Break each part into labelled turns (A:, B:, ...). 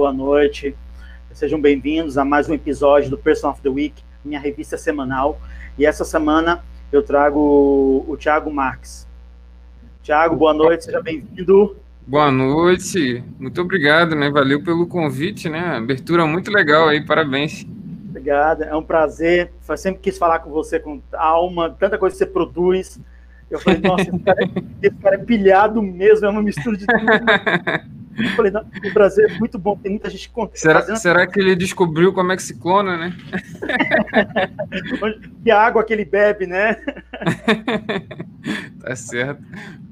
A: Boa noite. Sejam bem-vindos a mais um episódio do Person of the Week, minha revista semanal. E essa semana eu trago o Thiago Marques. Thiago, boa noite, seja bem-vindo.
B: Boa noite, muito obrigado, né? Valeu pelo convite, né? Abertura muito legal aí, parabéns.
A: Obrigado, é um prazer. Eu sempre quis falar com você com alma, tanta coisa que você produz. Eu falei, nossa, esse cara, é, esse cara é pilhado mesmo, é uma mistura de tudo. Eu falei, não, o Brasil é muito bom, tem muita gente
B: será, será que ele descobriu como é que se clona, né?
A: que água que ele bebe, né?
B: tá certo.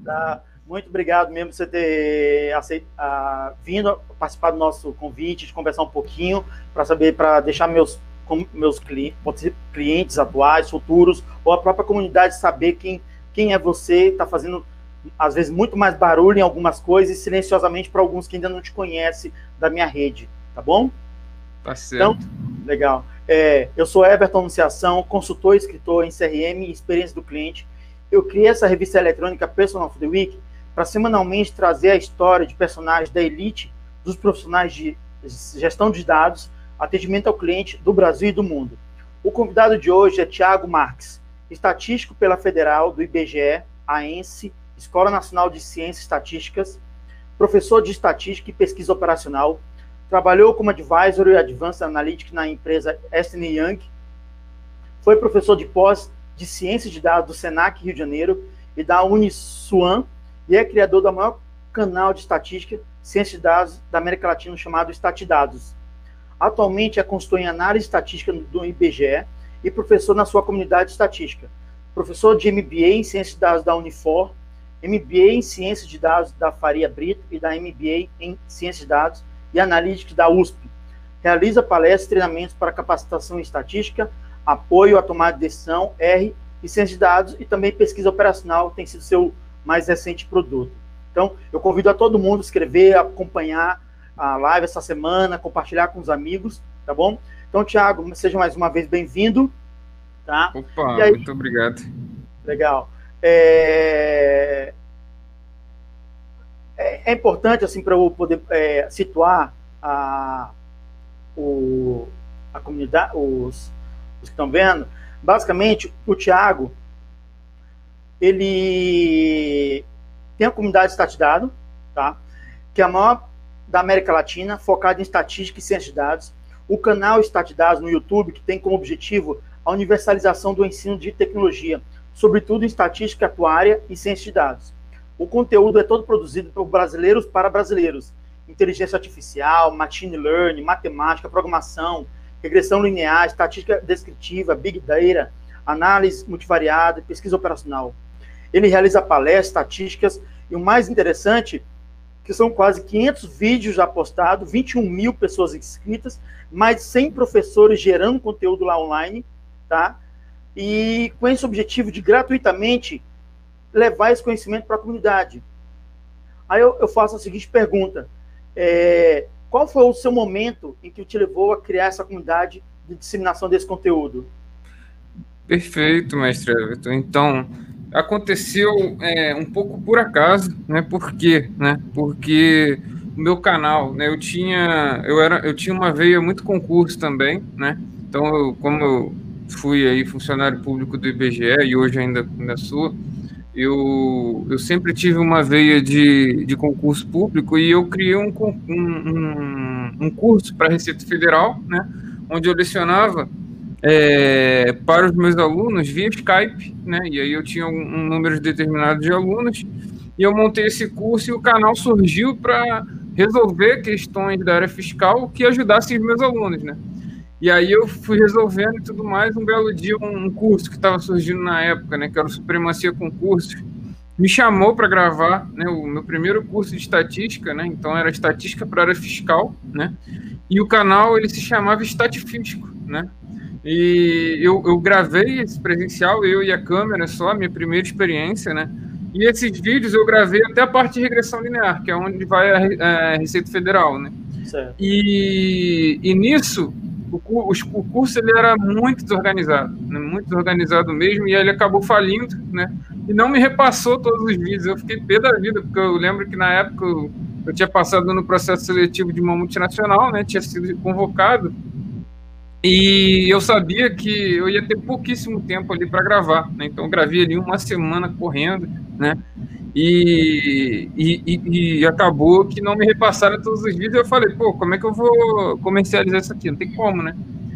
A: Tá. Muito obrigado mesmo por você ter aceito, uh, vindo participar do nosso convite, de conversar um pouquinho, para saber, para deixar meus, meus clientes, clientes atuais, futuros, ou a própria comunidade saber quem, quem é você, está fazendo às vezes muito mais barulho em algumas coisas e silenciosamente para alguns que ainda não te conhecem da minha rede, tá bom?
B: Tá certo.
A: Então, legal. É, eu sou Everton Anunciação, consultor e escritor em CRM e experiência do cliente. Eu criei essa revista eletrônica Personal of the Week para semanalmente trazer a história de personagens da elite dos profissionais de gestão de dados, atendimento ao cliente do Brasil e do mundo. O convidado de hoje é Tiago Marques, estatístico pela Federal do IBGE, AENSE Escola Nacional de Ciências Estatísticas, professor de Estatística e Pesquisa Operacional, trabalhou como advisor e advanced analytics na empresa Ernst Young, foi professor de pós de Ciências de Dados do Senac Rio de Janeiro e da Uniswan e é criador do maior canal de estatística Ciências de Dados da América Latina chamado Estatidados. Atualmente é consultor em análise estatística do IBGE e professor na sua comunidade estatística. Professor de MBA em Ciências de Dados da Unifor MBA em Ciências de Dados da Faria Brito e da MBA em Ciências de Dados e Analytics da USP. Realiza palestras e treinamentos para capacitação em estatística, apoio à tomada de decisão, R e ciência de dados e também pesquisa operacional tem sido seu mais recente produto. Então, eu convido a todo mundo a escrever, acompanhar a live essa semana, compartilhar com os amigos, tá bom? Então, Thiago, seja mais uma vez bem-vindo, tá?
B: Opa, aí, muito obrigado.
A: Legal. É, é, é importante, assim, para eu poder é, situar a, o, a comunidade, os, os que estão vendo. Basicamente, o Tiago, ele tem a comunidade Statidado, tá? que é a maior da América Latina, focada em estatística e ciência de dados. O canal Statdados no YouTube, que tem como objetivo a universalização do ensino de tecnologia sobretudo em estatística atuária e ciência de dados. O conteúdo é todo produzido por brasileiros para brasileiros. Inteligência artificial, machine learning, matemática, programação, regressão linear, estatística descritiva, big data, análise multivariada, pesquisa operacional. Ele realiza palestras, estatísticas e o mais interessante, que são quase 500 vídeos já postados, 21 mil pessoas inscritas, mais de 100 professores gerando conteúdo lá online, tá? E com esse objetivo de gratuitamente levar esse conhecimento para a comunidade. Aí eu, eu, faço a seguinte pergunta: é, qual foi o seu momento em que te levou a criar essa comunidade de disseminação desse conteúdo?
B: Perfeito, mestre Everton. Então, aconteceu é, um pouco por acaso, né? Por quê? Né? Porque o meu canal, né? Eu tinha, eu era, eu tinha uma veia muito concurso também, né? Então, eu, como eu fui aí funcionário público do IBGE e hoje ainda, ainda sou, eu, eu sempre tive uma veia de, de concurso público e eu criei um, um, um curso para a Receita Federal, né, onde eu lecionava é, para os meus alunos via Skype, né, e aí eu tinha um, um número determinado de alunos e eu montei esse curso e o canal surgiu para resolver questões da área fiscal que ajudassem os meus alunos, né. E aí eu fui resolvendo e tudo mais. Um belo dia, um curso que estava surgindo na época, né, que era o Supremacia Concursos, me chamou para gravar né, o meu primeiro curso de estatística, né, então era estatística para área fiscal, né, e o canal ele se chamava Estatifisco, né, e eu, eu gravei esse presencial, eu e a câmera só, minha primeira experiência, né, e esses vídeos eu gravei até a parte de regressão linear, que é onde vai a, a Receita Federal, né, certo. E, e nisso o, o, curso ele era muito desorganizado, né, muito desorganizado mesmo, e aí ele acabou falindo, né? E não me repassou todos os vídeos. Eu fiquei pé da vida, porque eu lembro que na época eu, eu tinha passado no processo seletivo de uma multinacional, né? Tinha sido convocado e eu sabia que eu ia ter pouquíssimo tempo ali para gravar, né? Então eu gravei ali uma semana correndo, né? E, e, e, acabou que não me repassaram todos os vídeos. Eu falei, pô, como é que eu vou comercializar isso aqui? Não tem como, né?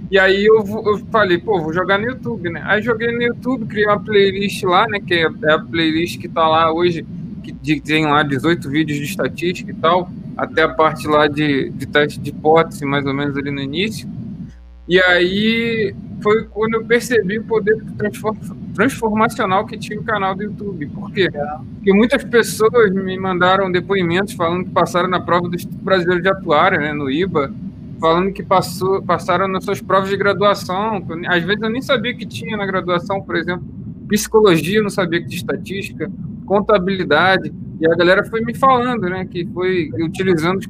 B: E aí eu, eu falei, pô, vou jogar no YouTube, né? Aí joguei no YouTube, criei uma playlist lá, né? Que é, é a playlist que tá lá hoje, que tem lá 18 vídeos de estatística e tal, até a parte lá de, de teste de hipótese, mais ou menos ali no início. E aí foi quando eu percebi o poder transformacional que tinha o canal do YouTube. Por quê? Porque muitas pessoas me mandaram depoimentos falando que passaram na prova do Instituto Brasileiro de Atuária, né, no IBA, falando que passou, passaram nas suas provas de graduação. Às vezes eu nem sabia que tinha na graduação, por exemplo, psicologia, eu não sabia que tinha estatística, contabilidade. E a galera foi me falando, né, que foi utilizando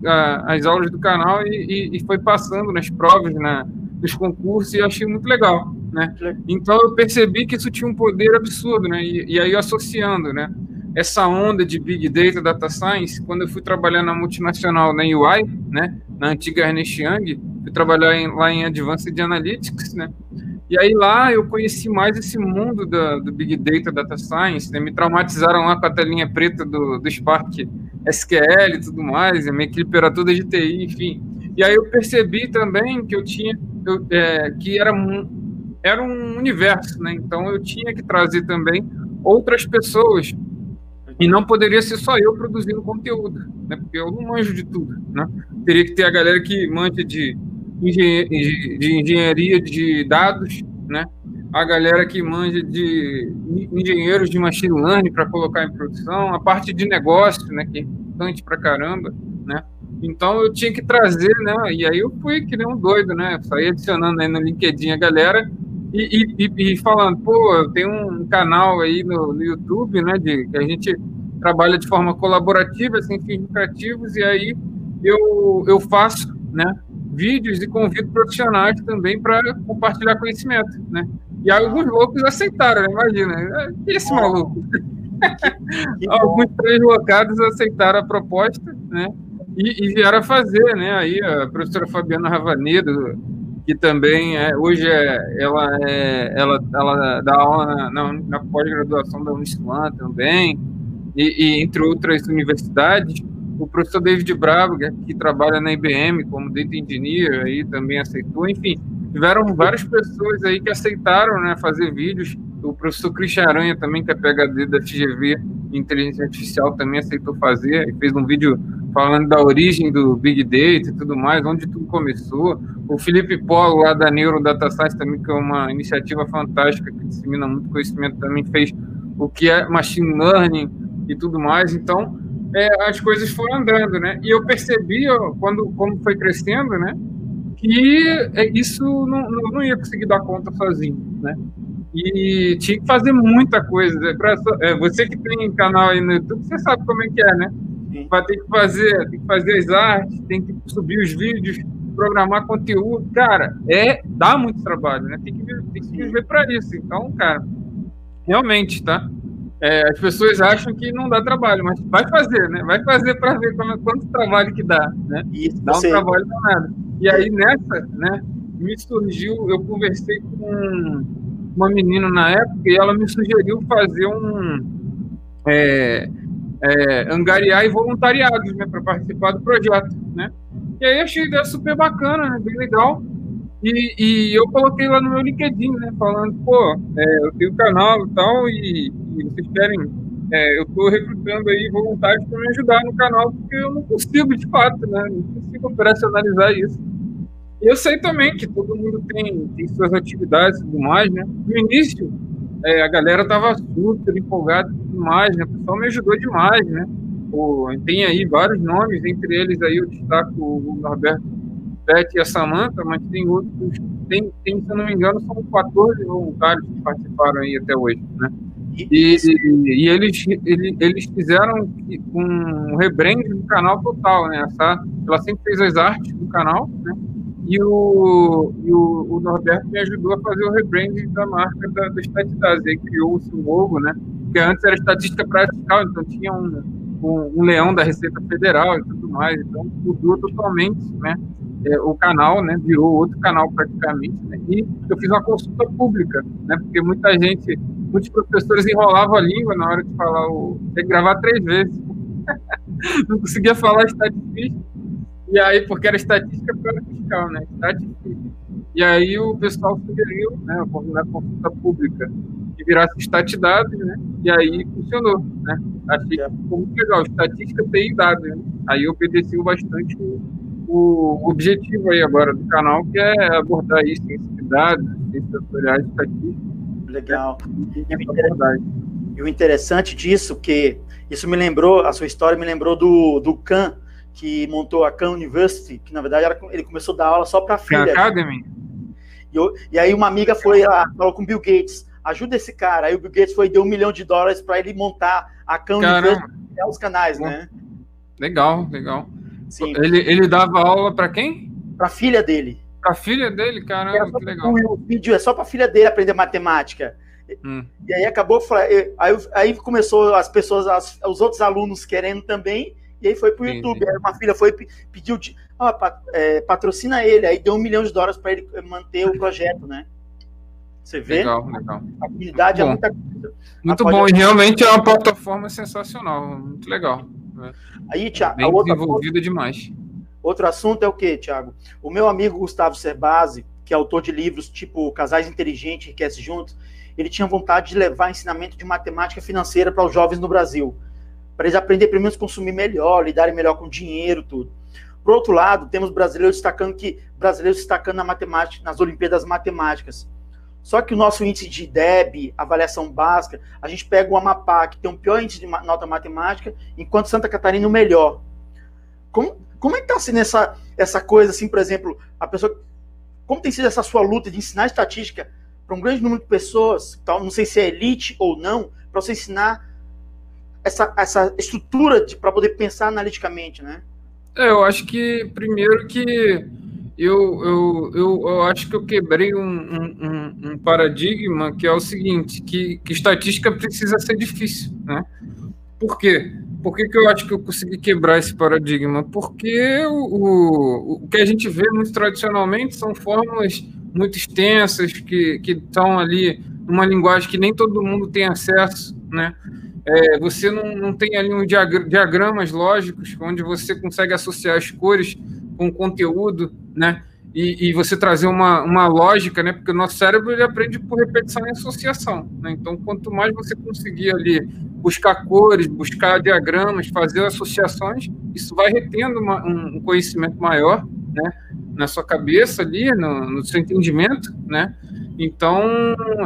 B: as aulas do canal e, e, e foi passando nas provas, na, dos concursos, e achei muito legal, né? Então eu percebi que isso tinha um poder absurdo, né? E, e aí associando, né? Essa onda de Big Data, Data Science, quando eu fui trabalhar na multinacional, na UI, né? Na antiga Ernest Young, fui trabalhar em, lá em Advanced Analytics, né? E aí lá eu conheci mais esse mundo da, do Big Data, Data Science, né? Me traumatizaram lá com a telinha preta do, do Spark SQL e tudo mais, a minha equipe era toda de TI, enfim. E aí eu percebi também que eu tinha eu, é, que era um, era um universo, né? Então eu tinha que trazer também outras pessoas e não poderia ser só eu produzindo conteúdo, né? Porque eu não manjo de tudo, né? Teria que ter a galera que manja de, de engenharia de dados, né? A galera que manja de engenheiros de machine learning para colocar em produção, a parte de negócio, né? Que é importante para caramba, né? Então eu tinha que trazer, né? E aí eu fui que nem um doido, né? Saí adicionando aí no LinkedIn a galera e, e, e falando, pô, eu tenho um canal aí no, no, YouTube, né? De, que a gente trabalha de forma colaborativa, sem fins lucrativos, e aí eu, eu faço, né? Vídeos e convido profissionais também para compartilhar conhecimento, né? E alguns loucos aceitaram, né? imagina, e esse maluco. Alguns translocados aceitaram a proposta, né? E, e vieram a fazer, né? Aí a professora Fabiana Ravanedo, que também é, hoje é, ela, é, ela, ela dá aula na, na, na pós-graduação da Uniswan também, e, e, entre outras universidades. O professor David Bravo, que trabalha na IBM como Data Engineer, aí também aceitou. Enfim, tiveram várias pessoas aí que aceitaram né, fazer vídeos. O professor Christian Aranha também, que é PHD da FGV Inteligência Artificial, também aceitou fazer e fez um vídeo falando da origem do Big Data e tudo mais, onde tudo começou. O Felipe Polo, lá da Neuro Data Science, também, que é uma iniciativa fantástica, que dissemina muito conhecimento, também fez o que é Machine Learning e tudo mais. Então, é, as coisas foram andando, né? E eu percebi, ó, quando como foi crescendo, né? Que é, isso não, não ia conseguir dar conta sozinho, né? E tinha que fazer muita coisa. Pra, é, você que tem canal aí no YouTube, você sabe como é que é, né? vai ter que fazer, tem que fazer as artes, tem que subir os vídeos, programar conteúdo, cara, é dá muito trabalho, né? Tem que, tem que viver para isso. Então, cara, realmente, tá? É, as pessoas acham que não dá trabalho, mas vai fazer, né? Vai fazer para ver como, quanto trabalho que dá, né? Isso, dá um trabalho danado. E aí nessa, né? Me surgiu, eu conversei com uma menina na época e ela me sugeriu fazer um é, é, angariar e voluntariados né, para participar do projeto. Né? E aí achei a ideia super bacana, né, bem legal. E, e, eu coloquei lá no meu LinkedIn, né, falando, pô, é, eu tenho canal e tal, e, vocês querem, é, eu estou recrutando aí voluntários para me ajudar no canal, porque eu não consigo, de fato, né, não consigo operacionalizar isso. E eu sei também que todo mundo tem, tem suas atividades e tudo mais, né. No início, é, a galera tava super empolgada demais, né? O pessoal me ajudou demais, né? Tem aí vários nomes, entre eles aí eu destaco o Norberto Pet e a Samanta, mas tem outros, tem, tem, se eu não me engano, são 14 voluntários que participaram aí até hoje, né? E, e, eles, eles, fizeram um rebrand do canal total, né? Essa, ela sempre fez as artes do canal, né? E o, e o, o, Norberto me ajudou a fazer o rebranding da marca da, da Statidase. Aí criou-se um logo, né? Que antes era estatística prática, então tinha um, um, um, leão da Receita Federal e tudo mais. Então, mudou totalmente, né? É, o canal, né? Virou outro canal praticamente. Né? E eu fiz uma consulta pública, né? Porque muita gente, muitos professores enrolavam a língua na hora de falar o. Tem que gravar três vezes. Não conseguia falar estatística. E aí, porque era estatística para fiscal, né? Estatística. E aí o pessoal sugeriu, né? Na consulta pública que virasse statdados, né? E aí funcionou, né? Achei que ficou muito legal. Estatística tem dados, né? Aí obedeceu bastante o, o, objetivo aí agora do canal, que é abordar isso, ciência de dados, ciências tutoriais, estatística.
A: Legal. E o interessante disso, que isso me lembrou, a sua história me lembrou do, do Khan, que montou a Khan University, que na verdade era, ele começou a dar aula só para filha.
B: Academy.
A: E, eu, e aí uma amiga foi lá, falou com o Bill Gates, ajuda esse cara. Aí o Bill Gates foi deu um milhão de dólares para ele montar a Khan University, os canais, né?
B: Legal, legal. Sim. Ele, ele dava aula para quem?
A: Para filha dele.
B: Para filha dele, caramba, que legal.
A: O vídeo é só para filha dele aprender matemática. Hum. E aí acabou, aí, aí começou as pessoas, as, os outros alunos querendo também, e aí foi pro Entendi. YouTube. Aí uma filha foi pediu, é, patrocina ele, aí deu um milhão de dólares para ele manter o projeto, né? Você vê?
B: Legal, legal.
A: A habilidade é muita coisa.
B: Muito bom, e realmente é uma plataforma sensacional, muito legal.
A: Aí, Tiago,
B: Bem outra desenvolvida demais.
A: Outro assunto é o que, Tiago? O meu amigo Gustavo Cerbasi, que é autor de livros tipo Casais Inteligentes Enriquece Juntos, ele tinha vontade de levar ensinamento de matemática financeira para os jovens no Brasil, para eles aprenderem pelo menos consumir melhor, lidarem melhor com dinheiro, tudo. Por outro lado, temos brasileiros destacando que brasileiros destacando na matemática, nas Olimpíadas Matemáticas. Só que o nosso índice de DEB, avaliação básica, a gente pega o Amapá, que tem o pior índice de nota matemática, enquanto Santa Catarina o melhor. Como, como é que está sendo essa, essa coisa, assim, por exemplo, a pessoa. Como tem sido essa sua luta de ensinar estatística para um grande número de pessoas, tal, não sei se é elite ou não, para você ensinar essa, essa estrutura para poder pensar analiticamente, né?
B: É, eu acho que, primeiro, que eu, eu, eu, eu, acho que eu quebrei um, um, um, paradigma que é o seguinte, que, que estatística precisa ser difícil, né? Por quê? Por que, que eu acho que eu consegui quebrar esse paradigma? Porque o, o, o que a gente vê muito tradicionalmente são fórmulas muito extensas, que, estão ali numa linguagem que nem todo mundo tem acesso, né? É, você não, não tem ali um diagramas lógicos onde você consegue associar as cores com conteúdo, né? E, e, você trazer uma, uma lógica, né? Porque o nosso cérebro ele aprende por repetição e associação, né? Então, quanto mais você conseguir ali buscar cores, buscar diagramas, fazer associações, isso vai retendo uma, um conhecimento maior, né? Na sua cabeça ali, no, no seu entendimento, né? Então,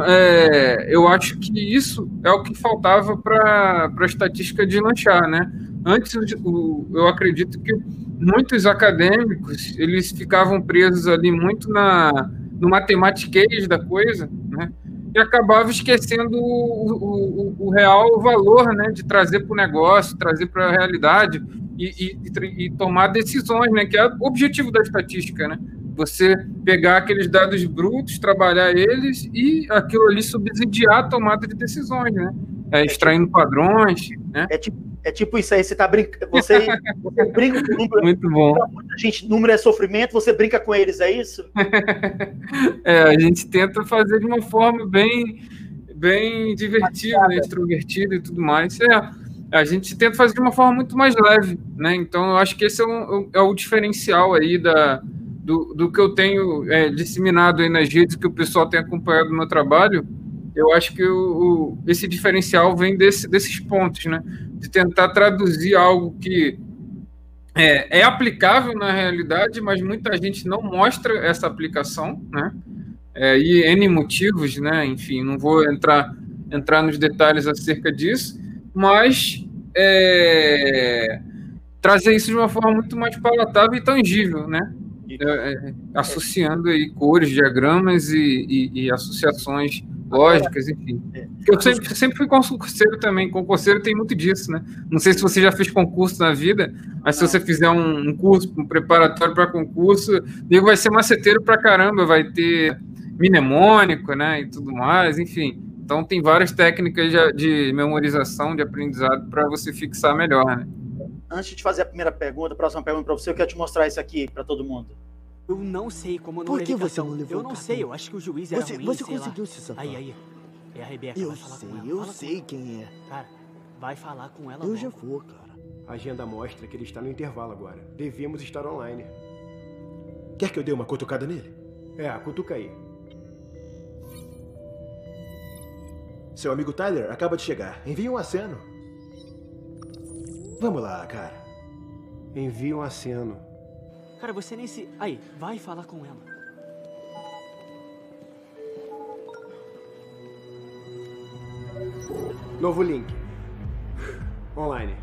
B: é, eu acho que isso é o que faltava para a estatística de lanchar, né? Antes, eu acredito que muitos acadêmicos eles ficavam presos ali muito na no matematiquez da coisa, né? E acabavam esquecendo o, o, o real valor, né? De trazer para o negócio, trazer para a realidade e, e, e, tomar decisões, né? Que é o objetivo da estatística, né? Você pegar aqueles dados brutos, trabalhar eles e aquilo ali subsidiar a tomada de decisões, né? É, extraindo padrões, né?
A: É tipo é tipo isso aí, você tá brincando. Você, você brinca com o número.
B: Muito bom.
A: Muita gente, número é sofrimento, você brinca com eles, é isso?
B: é, a gente tenta fazer de uma forma bem, bem divertida, né, extrovertida e tudo mais. É, a gente tenta fazer de uma forma muito mais leve, né? Então, eu acho que esse é, um, é o diferencial aí da, do, do que eu tenho é, disseminado aí nas redes, que o pessoal tem acompanhado no meu trabalho eu acho que o, o, esse diferencial vem desse, desses pontos, né? De tentar traduzir algo que é, é, aplicável na realidade, mas muita gente não mostra essa aplicação, né? É, e N motivos, né? Enfim, não vou entrar, entrar nos detalhes acerca disso, mas é, trazer isso de uma forma muito mais palatável e tangível, né? É, é, associando aí cores, diagramas e, e, e associações lógicas, enfim. É. Eu sempre, sempre fui concurseiro também. Concurseiro tem muito disso, né? Não sei se você já fez concurso na vida, mas se você fizer um, um curso, um preparatório para concurso, digo, vai ser maceteiro para caramba, vai ter mnemônico, né? E tudo mais, enfim. Então tem várias técnicas de, de memorização, de aprendizado para você fixar melhor, né?
A: antes de fazer a primeira pergunta, a próxima pergunta para você, eu quero te mostrar isso aqui para todo mundo.
C: Eu não sei como não
D: Por que você não levou
C: Eu não sei, eu acho que o juiz era
D: Você,
C: ruim,
D: você conseguiu
C: lá.
D: se safar.
C: Aí, aí. É a Rebeca,
D: Eu
C: vai falar
D: sei,
C: com ela.
D: eu
C: fala
D: sei quem é.
C: Cara, vai falar com ela
D: Eu
C: logo.
D: já vou, cara.
E: A agenda mostra que ele está no intervalo agora. Devíamos estar online. Quer que eu dê uma cutucada nele? É, cutuca aí.
F: Seu amigo Tyler acaba de chegar. Envie um aceno.
E: Vamos lá, cara. Envie um aceno.
C: Cara, você nem se... Aí, vai falar com ela.
E: Novo link. Online.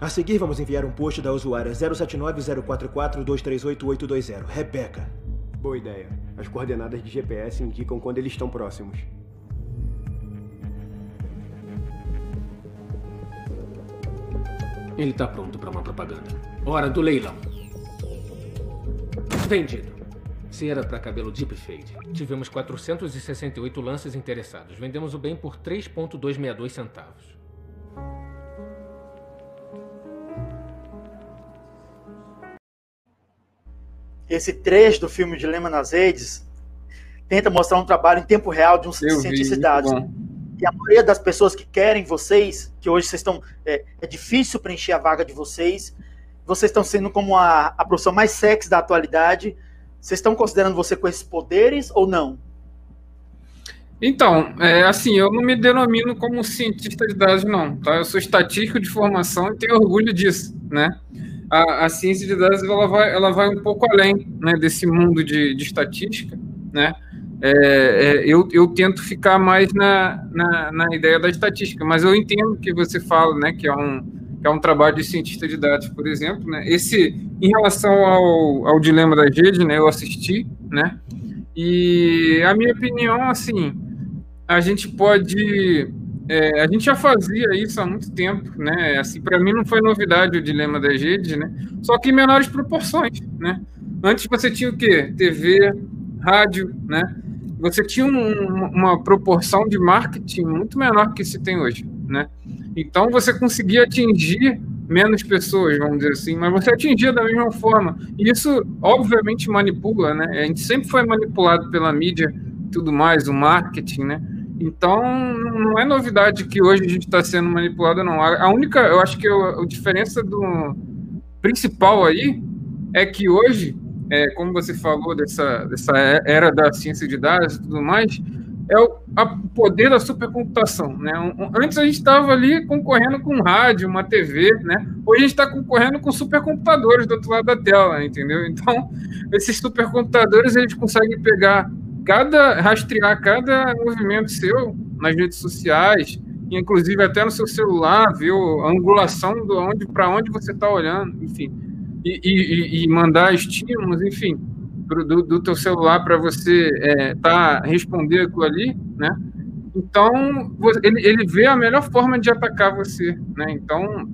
F: A seguir, vamos enviar um post da usuária 07904423820, Rebeca.
E: Boa ideia. As coordenadas de GPS indicam quando eles estão próximos.
G: Ele tá pronto para uma propaganda. Hora do leilão. Vendido. Cera para cabelo deep fade. Tivemos 468 lances interessados. Vendemos o bem por 3,262 centavos.
A: Esse trecho do filme Dilema nas Redes tenta mostrar um trabalho em tempo real de um
B: Eu vi,
A: cientista de dados. E a maioria das pessoas que querem vocês, que hoje vocês estão. É, é difícil preencher a vaga de vocês, vocês estão sendo como a, a profissão mais sexy da atualidade. Vocês estão considerando você com esses poderes ou não?
B: Então, é, assim, eu não me denomino como cientista de dados, não, tá? Eu sou estatístico de formação e tenho orgulho disso, né? A, a ciência de dados, ela vai, ela vai um pouco além, né, desse mundo de, de estatística, né? É, é, eu, eu tento ficar mais na, na, na ideia da estatística, mas eu entendo que você fala, né, que é um, que é um trabalho de cientista de dados, por exemplo, né? Esse, em relação ao, ao dilema da rede, né, eu assisti, né? E a minha opinião, assim, a gente pode. é, a gente já fazia isso há muito tempo, né? Assim, para mim não foi novidade o dilema das redes, né? Só que em menores proporções, né? Antes você tinha o quê? TV, rádio, né? Você tinha um- uma proporção de marketing muito menor que se tem hoje, né? Então você conseguia atingir menos pessoas, vamos dizer assim, mas você atingia da mesma forma. E isso, obviamente, manipula, né? A gente sempre foi manipulado pela mídia, tudo mais, o marketing, né? Então, não é novidade que hoje a gente está sendo manipulado, não. A, única, eu acho que a diferença do principal aí é que hoje, é, como você falou dessa, dessa era da ciência de dados e tudo mais, é o a- poder da supercomputação, né? Antes a gente estava ali concorrendo com um rádio, uma TV, né? Hoje a gente está concorrendo com supercomputadores do outro lado da tela, entendeu? Então, esses supercomputadores eles conseguem pegar cada rastrear cada movimento seu nas redes sociais, inclusive até no seu celular, ver a angulação do onde para onde você está olhando, enfim, e, e- e mandar estímulos, enfim, pro- do, do teu celular para você é, tá, responder aquilo ali, né? Então, ele, ele vê a melhor forma de atacar você, né? Então,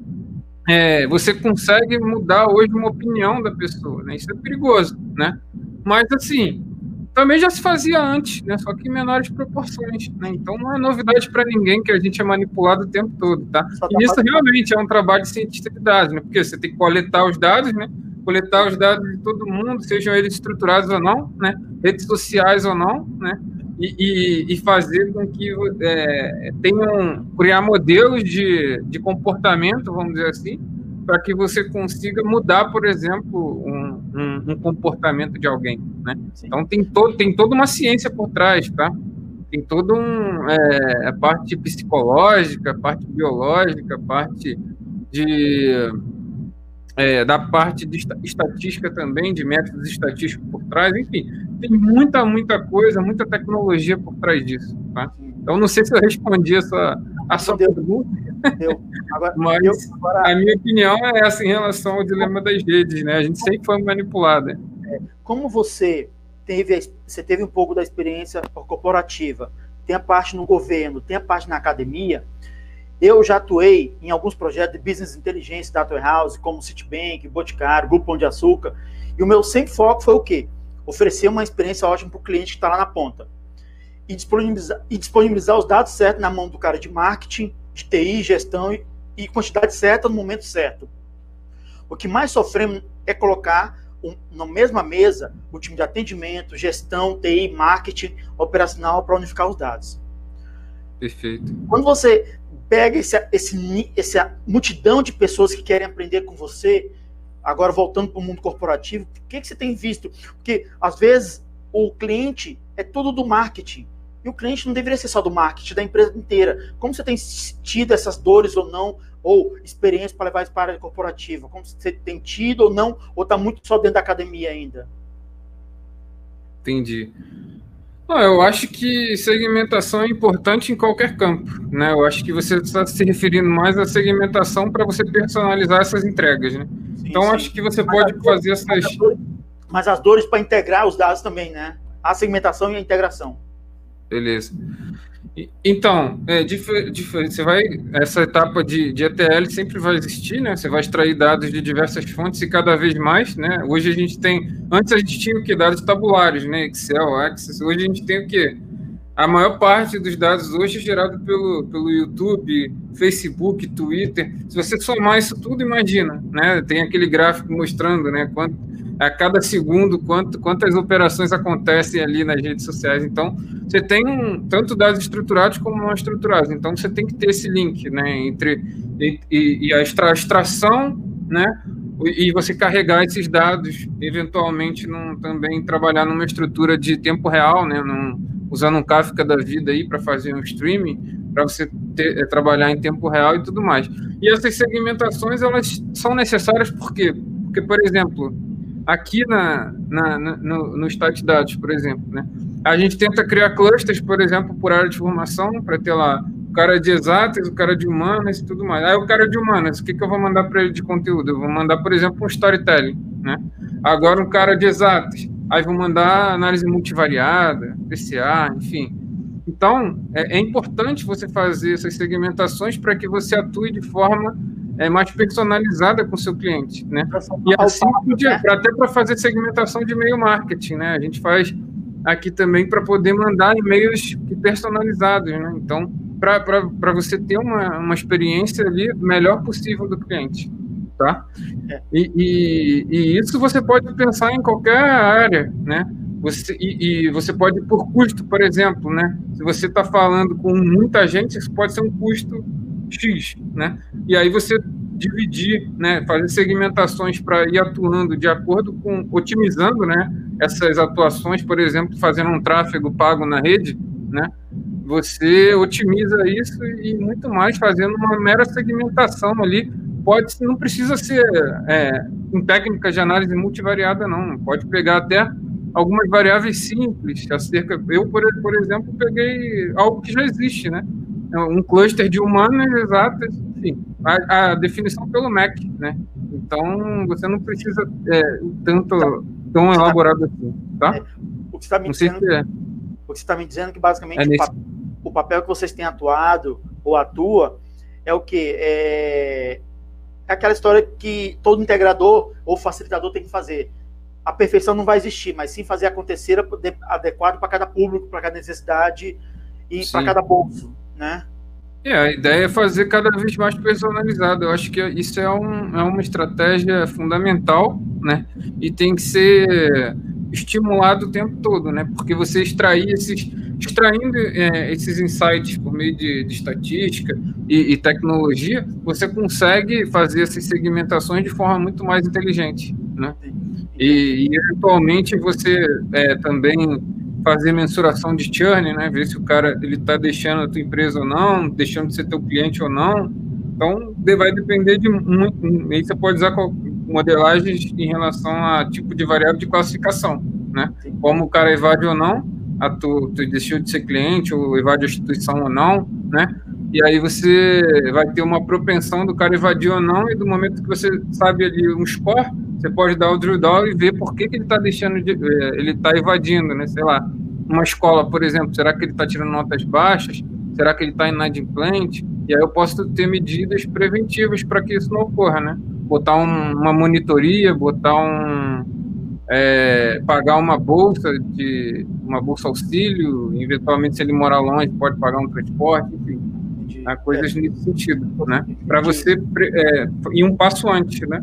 B: é, você consegue mudar hoje uma opinião da pessoa, né? Isso é perigoso, né? Mas, assim, também já se fazia antes, né? Só que em menores proporções, né? Então, não é novidade para ninguém que a gente é manipulado o tempo todo, tá?
A: Tá
B: E isso realmente é um trabalho de cientista de dados, né? Porque você tem que coletar os dados, né? Coletar os dados de todo mundo, sejam eles estruturados ou não, né? Redes sociais ou não, né? E, e- e fazer com que é, tenham criar modelos de, de comportamento, vamos dizer assim, para que você consiga mudar, por exemplo, um, um- um comportamento de alguém, né?
A: Sim.
B: Então tem todo tem toda uma ciência por trás, tá? Tem todo um é, a parte psicológica, a parte biológica, a parte de é, da parte de esta- estatística também, de métodos estatísticos por trás, enfim, tem muita, muita coisa, muita tecnologia por trás disso, tá? Então, não sei se eu respondi a sua, a sua
A: Deu.
B: pergunta,
A: Deu. Agora,
B: mas
A: eu, agora,
B: a minha opinião é essa em relação ao dilema das redes, né? A gente sempre foi manipulada.
A: como você teve, você teve um pouco da experiência corporativa, tem a parte no governo, tem a parte na academia, eu já atuei em alguns projetos de business intelligence, data warehouse, como Citibank, Boticário, Grupo Pão de Açúcar, e o meu sempre foco foi o quê? Oferecer uma experiência ótima para o cliente que está lá na ponta. E disponibilizar, e disponibilizar os dados certos na mão do cara de marketing, de TI, gestão e, e quantidade certa no momento certo. O que mais sofremos é colocar um, na mesma mesa o time de atendimento, gestão, TI, marketing, operacional para unificar os dados.
B: Perfeito.
A: Quando você pega esse, esse, essa multidão de pessoas que querem aprender com você, agora voltando para o mundo corporativo, o que, que você tem visto? Porque às vezes o cliente é tudo do marketing. E o cliente não deveria ser só do marketing, da empresa inteira. Como você tem tido essas dores ou não, ou experiência para levar isso para a área corporativa? Como você tem tido ou não, ou está muito só dentro da academia ainda?
B: Entendi. Não, eu acho que segmentação é importante em qualquer campo, né? Eu acho que você está se referindo mais à segmentação para você personalizar essas entregas, né? Sim, então sim. acho que você mas pode fazer essas.
A: Mas as dores para integrar os dados também, né? A segmentação e a integração.
B: Beleza. Então, é, você vai, essa etapa de, de ETL sempre vai existir, né? Você vai extrair dados de diversas fontes e cada vez mais, né? Hoje a gente tem, antes a gente tinha o que? Dados tabulares, né? Excel, Access. Hoje a gente tem o que? A maior parte dos dados hoje é gerado pelo, pelo YouTube, Facebook, Twitter. Se você somar isso tudo, imagina, né? Tem aquele gráfico mostrando, né? Quanto, a cada segundo quanto, quantas operações acontecem ali nas redes sociais. Então, você tem um, tanto dados estruturados como não estruturados. Então, você tem que ter esse link né, entre e, e a extração né, e você carregar esses dados, eventualmente num, também trabalhar numa estrutura de tempo real, né, num, usando um Kafka da vida aí para fazer um streaming, para você ter, é, trabalhar em tempo real e tudo mais. E essas segmentações, elas são necessárias por quê? Porque, por exemplo, aqui na, na, no, no Stat Dados, por exemplo, né? A gente tenta criar clusters, por exemplo, por área de formação, para ter lá o cara de exatas, o cara de humanas e tudo mais. Aí o cara de humanas, o que, que eu vou mandar para ele de conteúdo? Eu vou mandar, por exemplo, um storytelling, né? Agora um cara de exatas, aí vou mandar análise multivariada, PCA, enfim. Então, é, é importante você fazer essas segmentações para que você atue de forma é, mais personalizada com o seu cliente, né? E assim, até para fazer segmentação de e-mail marketing, né? A gente faz aqui também para poder mandar e-mails personalizados, né? Então, para você ter uma, uma experiência ali melhor possível do cliente, tá? É. E, e, e, isso você pode pensar em qualquer área, né? Você, e, e você pode por custo, por exemplo, né? Se você está falando com muita gente, isso pode ser um custo X, né? E aí você dividir, né, fazer segmentações para ir atuando de acordo com, otimizando, né, essas atuações, por exemplo, fazendo um tráfego pago na rede, né, você otimiza isso e muito mais fazendo uma mera segmentação ali. Pode, não precisa ser é, em técnica de análise multivariada, não. Pode pegar até algumas variáveis simples, acerca. Eu, por, por exemplo, peguei algo que já existe, né? Um cluster de humanas exatas, enfim, a, a, definição pelo Mac, né? Então, você não precisa é, tanto tão elaborado assim, tá?
A: É, o que está me dizendo, é. o que está me dizendo que basicamente é o, pa o, papel que vocês têm atuado ou atua é o que é, é aquela história que todo integrador ou facilitador tem que fazer. A perfeição não vai existir, mas sim fazer acontecer adequado para cada público, para cada necessidade e para cada bolso né?
B: É, a ideia é fazer cada vez mais personalizado. Eu acho que isso é, um, é uma estratégia fundamental, né? E tem que ser estimulado o tempo todo, né? Porque você extrair esses, extraindo é, esses insights por meio de, de estatística e, e, tecnologia, você consegue fazer essas segmentações de forma muito mais inteligente, né? E, e eventualmente você é, também fazer mensuração de churn, né? Ver se o cara ele está deixando a tua empresa ou não, deixando de ser teu cliente ou não. Então, vai depender de muito. Aí você pode usar modelagens em relação a tipo de variável de classificação, né? Como o cara evade ou não, a tu, tu deixou de ser cliente ou evade a instituição ou não, né? E aí você vai ter uma propensão do cara evadir ou não, e do momento que você sabe ali um score, você pode dar o drill down e ver por que, que ele está deixando de, eh, ele está evadindo, né? Sei lá, uma escola, por exemplo, será que ele está tirando notas baixas? Será que ele está inadimplente? E aí eu posso ter medidas preventivas para que isso não ocorra, né? Botar um, uma monitoria, botar um é, pagar uma bolsa de uma bolsa auxílio, eventualmente se ele morar longe pode pagar um transporte, enfim, né? coisas é. nesse sentido, né? Para você é, ir um passo antes, né?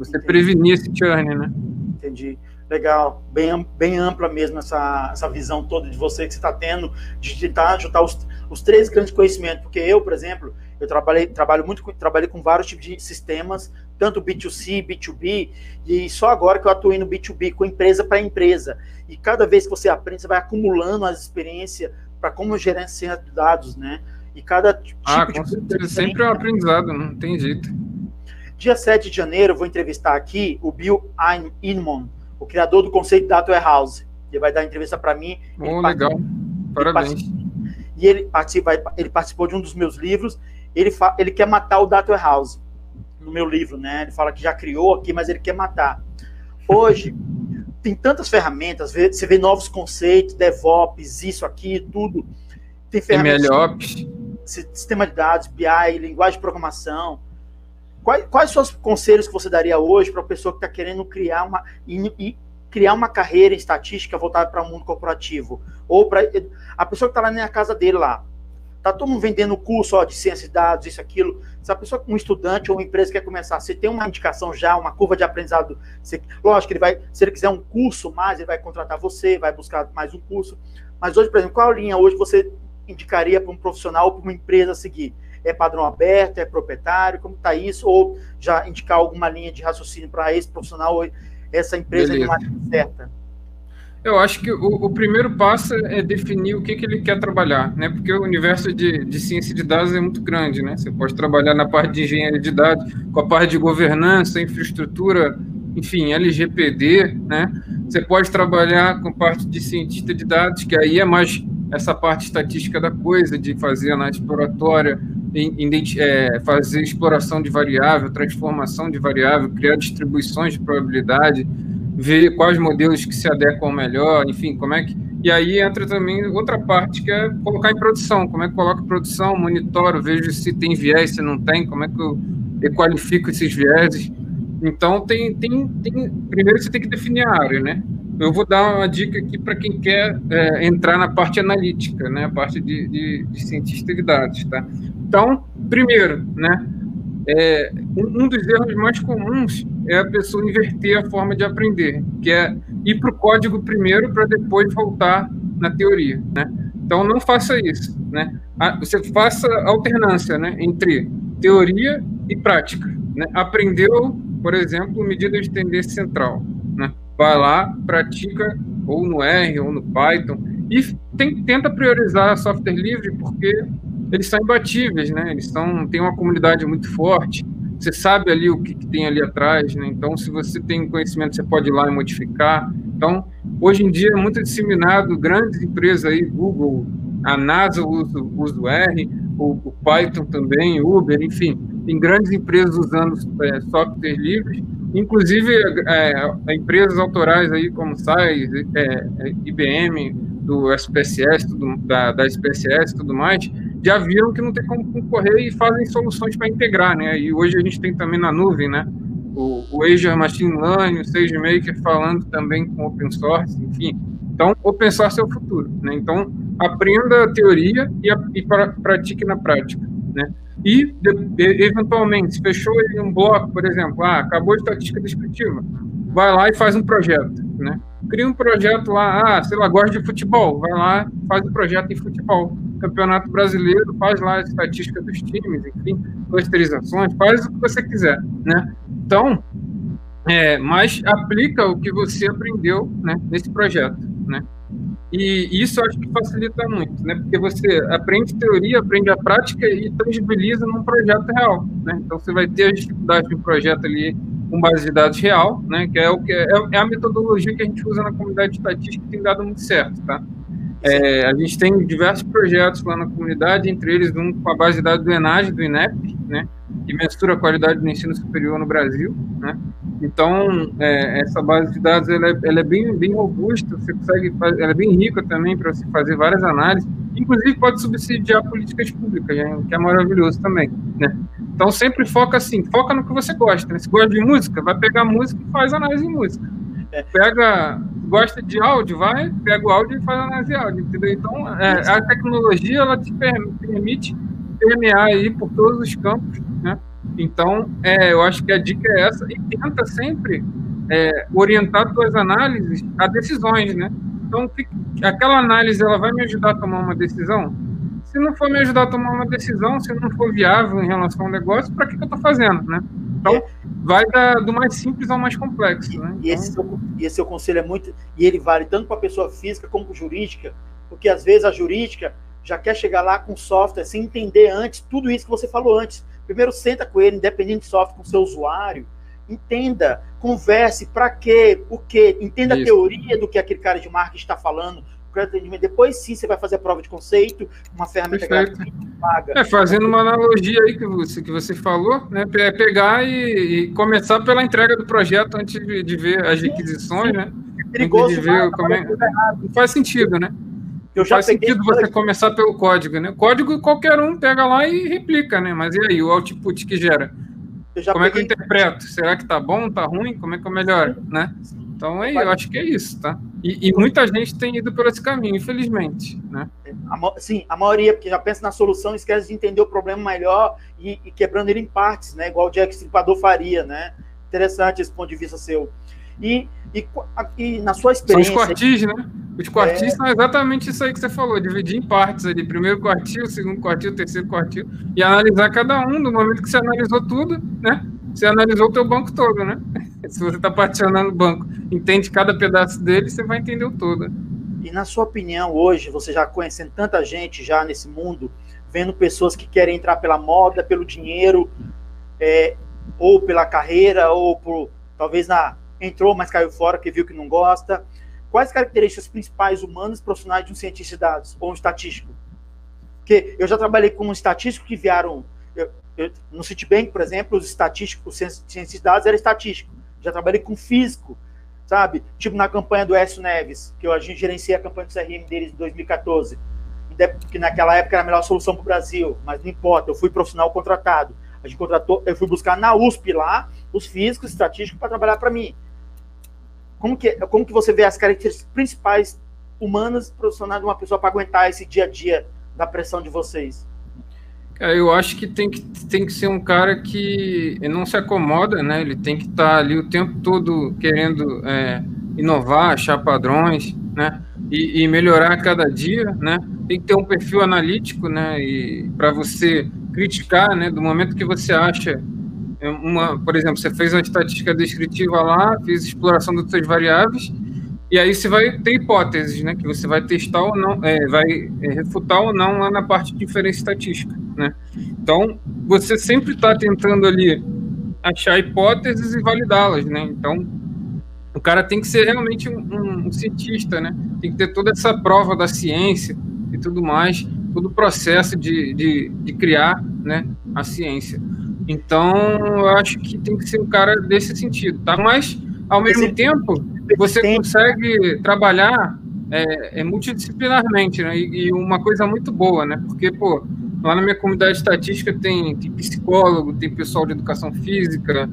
B: você Entendi. prevenir esse churn, né?
A: Entendi. Legal, bem, bem ampla mesmo essa, essa visão toda de você que você está tendo, de tentar juntar os, os três grandes conhecimentos. Porque eu, por exemplo, eu trabalhei, trabalho muito com, trabalhei com vários tipos de sistemas, tanto B2C, B2B, e só agora que eu atuei no B2B, com empresa para empresa. E cada vez que você aprende, você vai acumulando as experiências para como gerenciar dados, né? E cada tipo
B: ah, com certeza, sempre é um aprendizado, não tem jeito.
A: Dia 7 de janeiro, vou entrevistar aqui o Bill Inman, o criador do conceito Data Warehouse. Ele vai dar entrevista para mim.
B: Oh, legal. Parabéns.
A: e ele, participa, ele participou de um dos meus livros. Ele, fa, ele quer matar o Data Warehouse no meu livro, né? Ele fala que já criou aqui, mas ele quer matar. Hoje, tem tantas ferramentas, você vê novos conceitos, DevOps, isso aqui, tudo.
B: Tem ferramentas. MLOps.
A: Sistema de dados, BI, linguagem de programação Quais, quais são os conselhos que você daria hoje para a pessoa que está querendo criar uma e, e, criar uma carreira em estatística voltada para o mundo corporativo? Ou para a pessoa que está lá na casa dele lá. Tá todo mundo vendendo curso ó, de ciência de dados, isso, aquilo. Se a pessoa, um estudante ou uma empresa quer começar, você tem uma indicação já, uma curva de aprendizado, você, lógico ele vai, se ele quiser um curso mais, ele vai contratar você, vai buscar mais um curso. Mas hoje, por exemplo, qual linha hoje você indicaria para um profissional ou para uma empresa seguir? é padrão aberto, é proprietário, como está isso, ou já indicar alguma linha de raciocínio para esse profissional ou essa empresa de maneira certa?
B: Eu acho que o, o, primeiro passo é definir o que, que ele quer trabalhar, né? Porque o universo de, de ciência de dados é muito grande, né? Você pode trabalhar na parte de engenharia de dados, com a parte de governança, infraestrutura, enfim, LGPD, né? Você pode trabalhar com parte de cientista de dados, que aí é mais essa parte estatística da coisa, de fazer análise exploratória, é, fazer exploração de variável, transformação de variável, criar distribuições de probabilidade, ver quais modelos que se adequam melhor, enfim, como é que. E aí entra também outra parte que é colocar em produção. Como é que coloca em produção, monitoro, vejo se tem viés, se não tem, como é que eu qualifico esses vieses. Então tem, tem, tem. Primeiro você tem que definir a área, né? Eu vou dar uma dica aqui para quem quer é, entrar na parte analítica, né? A parte de, de, de cientista de dados, tá? Então, primeiro, né, é, um, dos erros mais comuns é a pessoa inverter a forma de aprender, que é ir para o código primeiro para depois voltar na teoria, né? Então não faça isso, né? Você faça alternância, né, entre teoria e prática. Né? Aprendeu, por exemplo, medida de tendência central? Vai lá, pratica ou no R ou no Python e tem, tenta priorizar software livre porque eles são imbatíveis, né? Eles são, têm uma comunidade muito forte. Você sabe ali o que, que, tem ali atrás, né? Então, se você tem conhecimento, você pode ir lá e modificar. Então, hoje em dia é muito disseminado, grandes empresas aí, Google, a NASA usa, usa o R, o, o Python também, Uber, enfim, tem grandes empresas usando é, software livres, inclusive é, empresas autorais aí como SAI, é, é IBM, do SPSS, tudo, da, da SPSS e tudo mais, já viram que não tem como concorrer e fazem soluções para integrar, né? E hoje a gente tem também na nuvem, né? O, o Azure Machine Learning, o SageMaker falando também com open source, enfim. Então, open source é o futuro, né? Então, aprenda a teoria e, a, e pra, pratique na prática, né? E, de, eventualmente, se fechou um bloco, por exemplo, ah, acabou a estatística descritiva, vai lá e faz um projeto, né? Cria um projeto lá, ah, sei lá, gosta de futebol, vai lá, faz um projeto em futebol. Campeonato Brasileiro, faz lá a estatística dos times, enfim, clusterizações, faz o que você quiser, né? Então, é, mas aplica o que você aprendeu né, nesse projeto, né? E isso acho que facilita muito, né? Porque você aprende teoria, aprende a prática e tangibiliza num projeto real, né? Então você vai ter as dificuldades de um projeto ali com base de dados real, né? Que é o que é, é a metodologia que a gente usa na comunidade estatística que tem dado muito certo, tá? É, a gente tem diversos projetos lá na comunidade, entre eles um com a base de dados do ENAG, do INEP, né, que mensura a qualidade do ensino superior no Brasil. Né. Então, é, essa base de dados ela é, ela é, bem, bem robusta, você consegue, ela é bem rica também para você fazer várias análises, inclusive pode subsidiar políticas públicas, né, que é maravilhoso também. Né. Então, sempre foca assim, foca no que você gosta. Né. Se gosta de música, vai pegar música e faz análise de música. É. Pega gosta de áudio, vai, pega o áudio e faz análise de áudio, entendeu? Então, é, a tecnologia, ela te permite permear aí por todos os campos, né? Então, é, eu acho que a dica é essa e tenta sempre é, orientar suas análises a decisões, né? Então, aquela análise ela vai me ajudar a tomar uma decisão? Se não for me ajudar a tomar uma decisão, se não for viável em relação ao negócio, para que, que eu estou fazendo, né? Então, é. vai da, do mais simples ao mais complexo. Né?
A: E, esse então seu, e esse seu conselho é muito. E ele vale tanto para a pessoa física como para jurídica, porque às vezes a jurídica já quer chegar lá com software sem entender antes tudo isso que você falou antes. Primeiro, senta com ele, independente de software, com o seu usuário, entenda, converse, para quê, o quê, entenda isso. a teoria do que aquele cara de marketing está falando, depois sim você vai fazer a prova de conceito, uma ferramenta gratuita,
B: paga. É, fazendo uma analogia aí que você, que você falou, né? É pegar e, e começar pela entrega do projeto antes de, de ver as requisições, sim. né? É perigoso, de ver como é... Não faz sentido, né? Eu já faz sentido você começar pelo código, né? O código qualquer um pega lá e replica, né? Mas e aí, o output que gera? Como peguei... é que eu interpreto? Será que tá bom, tá ruim? Como é que eu melhoro, né? Então, é, eu acho que é isso, tá? E, e, muita gente tem ido por esse caminho, infelizmente, né?
A: A, sim, a maioria, porque já pensa na solução, esquece de entender o problema melhor e, e quebrando ele em partes, né? Igual o Jack Stripador faria, né? Interessante esse ponto de vista seu. E, e, e na sua experiência...
B: São os quartis, né? Os quartis é... são exatamente isso aí que você falou, dividir em partes ali, primeiro quartil, segundo quartil, terceiro quartil, e analisar cada um, no momento que você analisou tudo, né? Você analisou o teu banco todo, né? Se você está particionando o banco, entende cada pedaço dele, você vai entender o todo.
A: E na sua opinião, hoje, você já conhecendo tanta gente já nesse mundo, vendo pessoas que querem entrar pela moda, pelo dinheiro, é, ou pela carreira, ou por talvez na entrou, mas caiu fora, que viu que não gosta. Quais características principais humanas profissionais de um cientista de dados ou um estatístico? Porque eu já trabalhei com um estatístico que vieram eu, eu, no Citibank, por exemplo, os estatísticos, ciência de dados era estatístico. Já trabalhei com físico, sabe? Tipo na campanha do Écio Neves, que eu, gerenciei a campanha do CRM deles em 2014. Que naquela época era a melhor solução para o Brasil, mas não importa, eu fui profissional contratado. A gente contratou, eu fui buscar na USP lá os físicos estatísticos para trabalhar para mim. Como que, como que você vê as características principais humanas profissionais de uma pessoa para aguentar esse dia a dia da pressão de vocês?
B: É, eu acho que tem, que tem que ser um cara que não se acomoda, né? Ele tem que estar tá ali o tempo todo querendo é, inovar, achar padrões, né? E, e, melhorar a cada dia, né? Tem que ter um perfil analítico, né? E para você criticar, né? Do momento que você acha uma, por exemplo, você fez a estatística descritiva lá, fez exploração das suas variáveis e aí você vai ter hipóteses, né? Que você vai testar ou não, é, vai é, refutar ou não lá na parte de inferência estatística, né? Então, você sempre está tentando ali achar hipóteses e validá-las, né? Então, o cara tem que ser realmente um, um, um, cientista, né? Tem que ter toda essa prova da ciência e tudo mais, todo o processo de, de, de criar, né? A ciência. Então, eu acho que tem que ser um cara desse sentido, tá? Mas, ao mesmo Esse... tempo você consegue trabalhar é, é multidisciplinarmente, né? E, e, uma coisa muito boa, né? Porque, pô, lá na minha comunidade estatística tem, tem psicólogo, tem pessoal de educação física,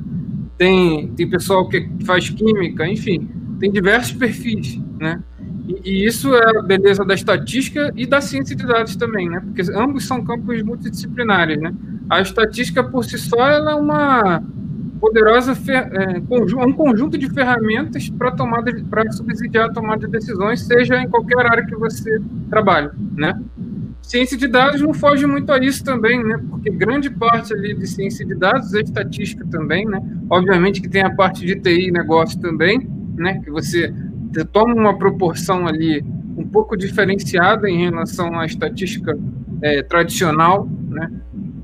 B: tem, tem pessoal que faz química, enfim, tem diversos perfis, né? E, e, isso é a beleza da estatística e da ciência de dados também, né? Porque ambos são campos multidisciplinares, né? A estatística por si só ela é uma poderosa é, um conjunto de ferramentas para tomada para subsidiar a tomada de decisões, seja em qualquer área que você trabalhe, né? Ciência de dados não foge muito a isso também, né? Porque grande parte ali de ciência de dados é estatística também, né? Obviamente que tem a parte de TI negócio também, né? Que você toma uma proporção ali um pouco diferenciada em relação à estatística é, tradicional, né?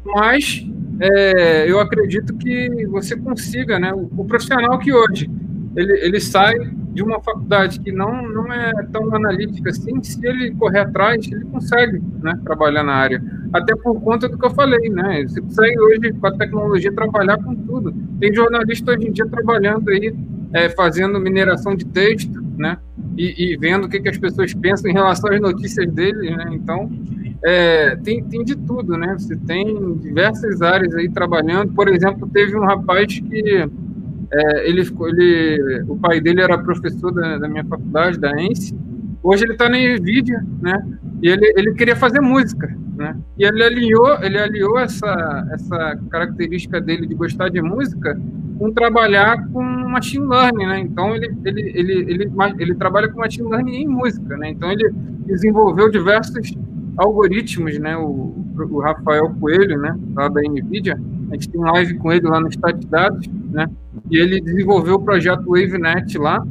B: Mas é, eu acredito que você consiga, né? O, o, profissional que hoje ele, ele sai de uma faculdade que não, não é tão analítica assim, se ele correr atrás, ele consegue né, trabalhar na área. Até por conta do que eu falei, né? Você consegue hoje, com a tecnologia, trabalhar com tudo. Tem jornalista hoje em dia trabalhando aí, é, fazendo mineração de texto, né? E, e vendo o que, que as pessoas pensam em relação às notícias dele, né? Então, é, tem, tem de tudo, né? Você tem diversas áreas aí trabalhando. Por exemplo, teve um rapaz que é, ele, ele, o pai dele era professor da, da minha faculdade, da ENSE. Hoje ele está na NVIDIA, né? E ele, ele queria fazer música, né? E ele aliou, ele aliou essa, essa característica dele de gostar de música com trabalhar com machine learning, né? Então ele, ele, ele, ele, ele trabalha com machine learning em música, né? Então ele desenvolveu diversos algoritmos, né? O, o Rafael Coelho, né? Lá da NVIDIA, a gente tem live com ele lá no Stat Dados, né? E ele desenvolveu o projeto WaveNet lá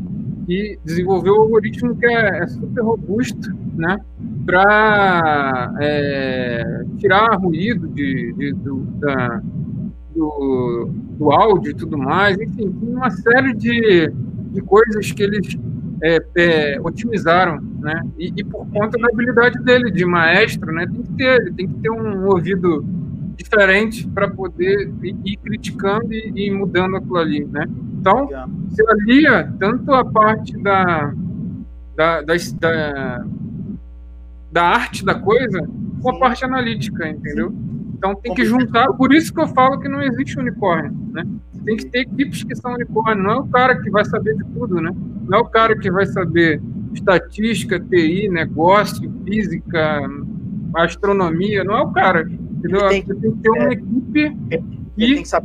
B: e desenvolveu um algoritmo que é, é super robusto, né? Para é, tirar ruído de, de do, da, do, do áudio e tudo mais, enfim, uma série de, de coisas que eles é, é, otimizaram, né? E, e, por conta da habilidade dele de maestro, né? Tem que ter, ele tem que ter um ouvido diferente para poder ir, ir criticando e, e, mudando aquilo ali, né? Então, se alia tanto a parte da, da, da, da, da arte da coisa com a parte analítica, entendeu? Então tem que juntar, por isso que eu falo que não existe unicórnio, né? Tem que ter equipes que são unicórnio, não é o cara que vai saber de tudo, né? Não é o cara que vai saber estatística, TI, negócio, física, astronomia, não é o cara. Entendeu? Tem, tem, que ter uma é, equipe que, que,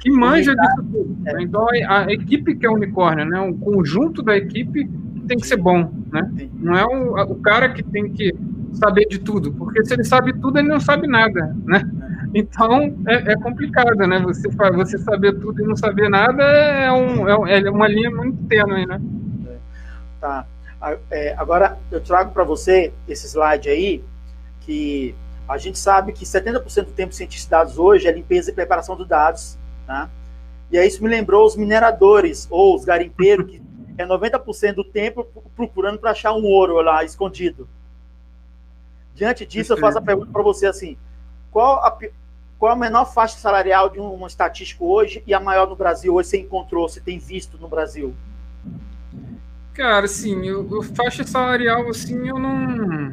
B: que manja disso tudo. É. Né? Então a, a, equipe que é unicórnio, né? O conjunto da equipe tem que ser bom, né? Não é o, o cara que tem que saber de tudo, porque se ele sabe tudo, ele não sabe nada, né? Então é, é complicado, né? Você, você saber tudo e não saber nada é, um, é, é uma linha muito tênue, né?
A: Tá. É, agora eu trago para você esse slide aí, que a gente sabe que 70% do tempo cientista de dados hoje é limpeza e preparação dos dados, tá? E aí isso me lembrou os mineradores ou os garimpeiros que é 90% do tempo procurando para achar um ouro lá escondido. Diante disso, eu faço a pergunta para você assim: qual a, qual a menor faixa salarial de um, estatístico hoje e a maior no Brasil hoje você encontrou, você tem visto no Brasil?
B: Cara, assim, eu, eu faixa salarial, assim, eu não.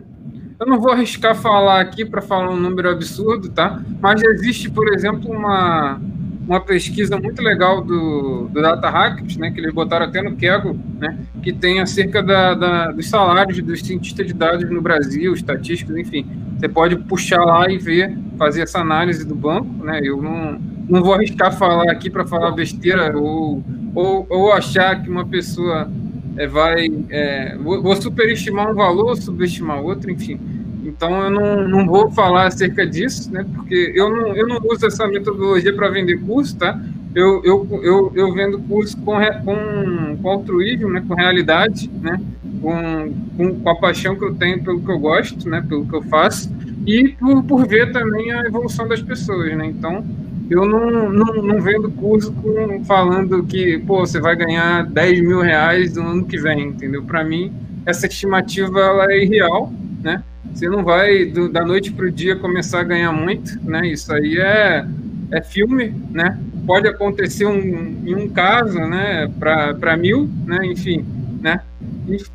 B: Eu não vou arriscar falar aqui para falar um número absurdo, tá? Mas existe, por exemplo, uma, uma pesquisa muito legal do, do Data Hackers, né, que eles botaram até no Kaggle, né, que tem acerca da, da, dos salários dos cientistas de dados no Brasil, estatísticos, enfim. Você pode puxar lá e ver, fazer essa análise do banco, né? Eu não, não vou arriscar falar aqui para falar besteira ou, ou, ou achar que uma pessoa é, vai. É, vou, vou superestimar um valor, subestimar outro, enfim. Então eu não, não vou falar acerca disso, né? Porque eu não, eu não uso essa metodologia para vender curso, tá? Eu, eu, eu, eu vendo curso com, com, com altruísmo, né? com realidade, né? Com, com, com, a paixão que eu tenho pelo que eu gosto, né? Pelo que eu faço, e por, por ver também a evolução das pessoas, né? Então eu não, não, não vendo curso com, falando que, pô, você vai ganhar 10 mil reais no ano que vem, entendeu? Para mim, essa estimativa ela é irreal, né? Você não vai do, da noite para o dia começar a ganhar muito, né? Isso aí é, é filme, né? Pode acontecer um, em um caso, né? Para mil, né? Enfim, né?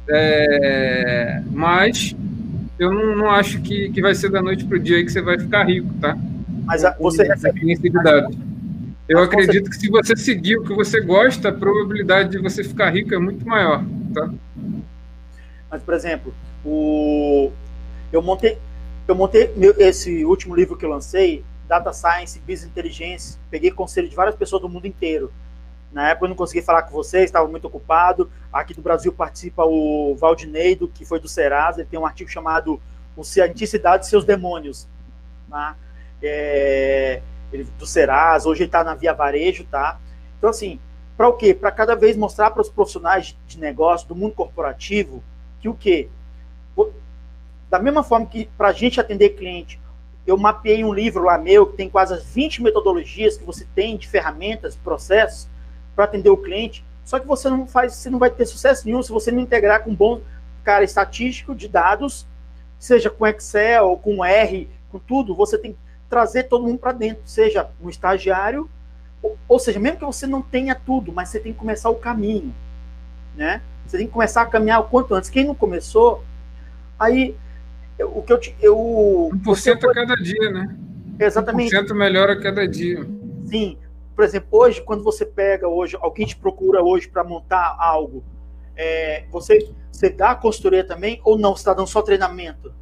B: É, mas eu não, não acho que, que vai ser da noite para o dia aí que você vai ficar rico, tá?
A: Mas a, você recebe.
B: Eu acredito que se você seguir o que você gosta, a probabilidade de você ficar rico é muito maior, tá?
A: Mas, por exemplo, o, eu montei, eu montei meu, esse último livro que eu lancei, Data Science, Business Intelligence, peguei conselho de várias pessoas do mundo inteiro. Na época eu não consegui falar com vocês, estava muito ocupado. Aqui do Brasil participa o Valdineido, que foi do Serasa, ele tem um artigo chamado O Cienticidade e Seus Demônios, tá? é, ele, do Serasa, hoje ele está na Via Varejo, tá? Então, assim, para o quê? Para cada vez mostrar para os profissionais de negócio, do mundo corporativo, que o quê? Da mesma forma que para a gente atender cliente, eu mapeei um livro lá meu que tem quase as 20 metodologias que você tem de ferramentas, processos para atender o cliente. Só que você não faz, você não vai ter sucesso nenhum se você não integrar com um bom cara estatístico de dados, seja com Excel com R, com tudo. Você tem que trazer todo mundo para dentro, seja um estagiário, ou, ou, seja, mesmo que você não tenha tudo, mas você tem que começar o caminho, né? Você tem que começar a caminhar o quanto antes. Quem não começou, aí o que eu eu
B: 1% a cada dia, né?
A: Exatamente.
B: 1% melhora a cada dia.
A: Sim. Por exemplo, hoje, quando você pega hoje, alguém te procura hoje para montar algo, é, você, você dá consultoria também ou não? Você está dando só treinamento?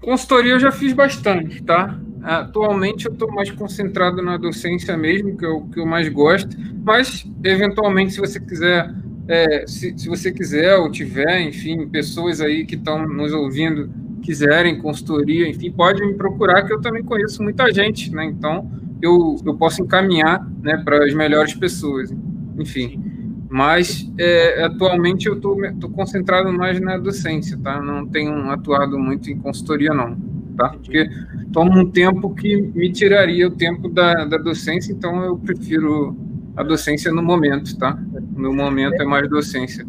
B: Consultoria eu já fiz bastante, tá? Atualmente eu estou mais concentrado na docência mesmo, que é o que eu mais gosto, mas eventualmente, se você quiser, é, se, se você quiser ou tiver, enfim, pessoas aí que estão nos ouvindo quiserem consultoria, enfim, pode me procurar, que eu também conheço muita gente, né? Então eu, eu posso encaminhar né, para as melhores pessoas, enfim. Mas é, atualmente eu estou concentrado mais na docência, tá? Não tenho atuado muito em consultoria, não tá? Porque toma um tempo que me tiraria o tempo da, da docência, então eu prefiro a docência no momento, tá? No momento é mais docência.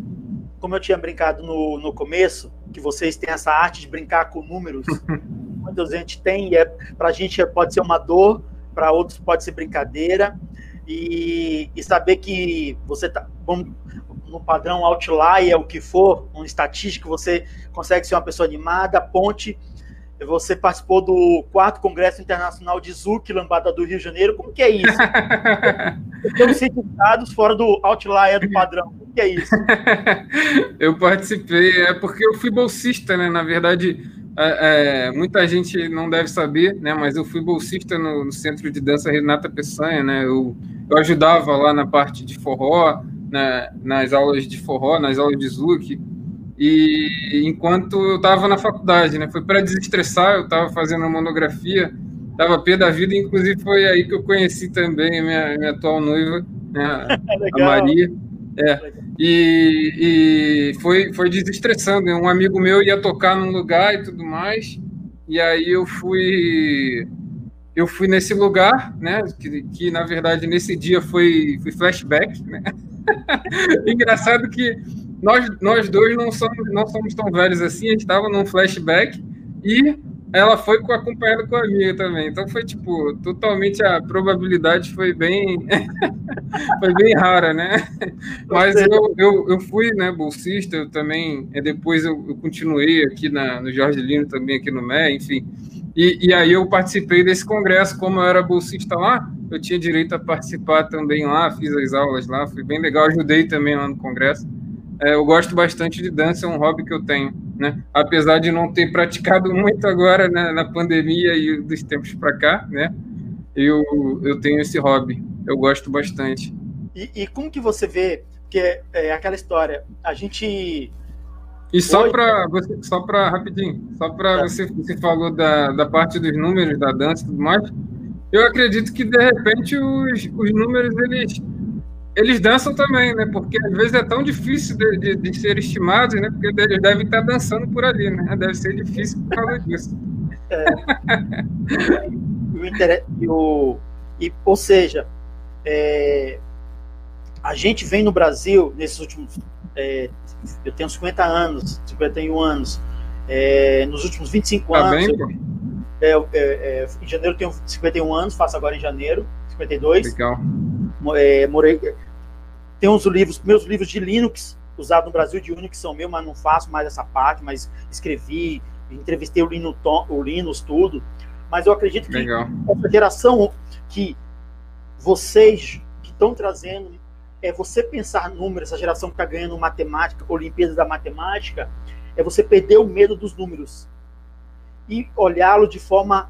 A: Como eu tinha brincado no, no começo, que vocês têm essa arte de brincar com números, muita gente tem, e é, para a gente pode ser uma dor, para outros pode ser brincadeira, e, e saber que você tá no padrão outlier, o que for, um estatístico, você consegue ser uma pessoa animada, ponte você participou do quarto Congresso Internacional de Zuc, Lambada do Rio de Janeiro. Como que é isso? Temos certificados fora do outlier do padrão. Como que é isso?
B: eu participei, é porque eu fui bolsista, né? Na verdade, é, é, muita gente não deve saber, né? Mas eu fui bolsista no, no Centro de Dança Renata Peçanha, né? Eu, eu ajudava lá na parte de forró, nas aulas de forró, nas aulas de Zuc. E enquanto eu estava na faculdade, né? Foi para desestressar, eu estava fazendo uma monografia, estava pé da vida, inclusive foi aí que eu conheci também a minha, minha atual noiva, né? a Maria. É. E, e foi, foi desestressando. Um amigo meu ia tocar num lugar e tudo mais, e aí eu fui eu fui nesse lugar, né? Que, que na verdade nesse dia foi, foi flashback, né? Engraçado que nós, nós dois não somos, não somos tão velhos assim, a gente estava num flashback e ela foi acompanhada com a amiga também. Então foi tipo, totalmente a probabilidade foi bem foi bem rara, né? Mas eu, eu, eu fui, né, bolsista, eu também, depois eu, eu continuei aqui na, no Jorge Lino também aqui no MEI, enfim. E, e aí eu participei desse congresso, como eu era bolsista lá, eu tinha direito a participar também lá, fiz as aulas lá, foi bem legal, ajudei também lá no congresso. É, eu gosto bastante de dança, é um hobby que eu tenho, né? Apesar de não ter praticado muito agora né, na pandemia e dos tempos para cá, né? Eu, eu tenho esse hobby, eu gosto bastante.
A: E, e como que você vê, que é, é aquela história, a gente
B: e só para você, só para rapidinho, só para tá. você, você falou da, da parte dos números da dança e tudo mais. Eu acredito que de repente os, os números eles eles dançam também, né? Porque às vezes é tão difícil de, de, de ser estimados, né? Porque eles devem estar dançando por ali, né? Deve ser difícil por causa disso. É.
A: e, o, e, ou seja, é, a gente vem no Brasil nesses últimos. É, eu tenho 50 anos, 51 anos. É, nos últimos 25 tá anos. Bem, eu, é, é, em janeiro eu tenho 51 anos, faço agora em janeiro, 52. Legal é, morei, tem uns livros, meus livros de Linux, usados no Brasil de Unix são meus, mas não faço mais essa parte, mas escrevi, entrevistei o Linux, o Linux tudo. Mas eu acredito que Legal. essa geração que vocês que estão trazendo é você pensar números, essa geração que está ganhando matemática, Olimpíadas da Matemática, é você perder o medo dos números e olhá-lo de forma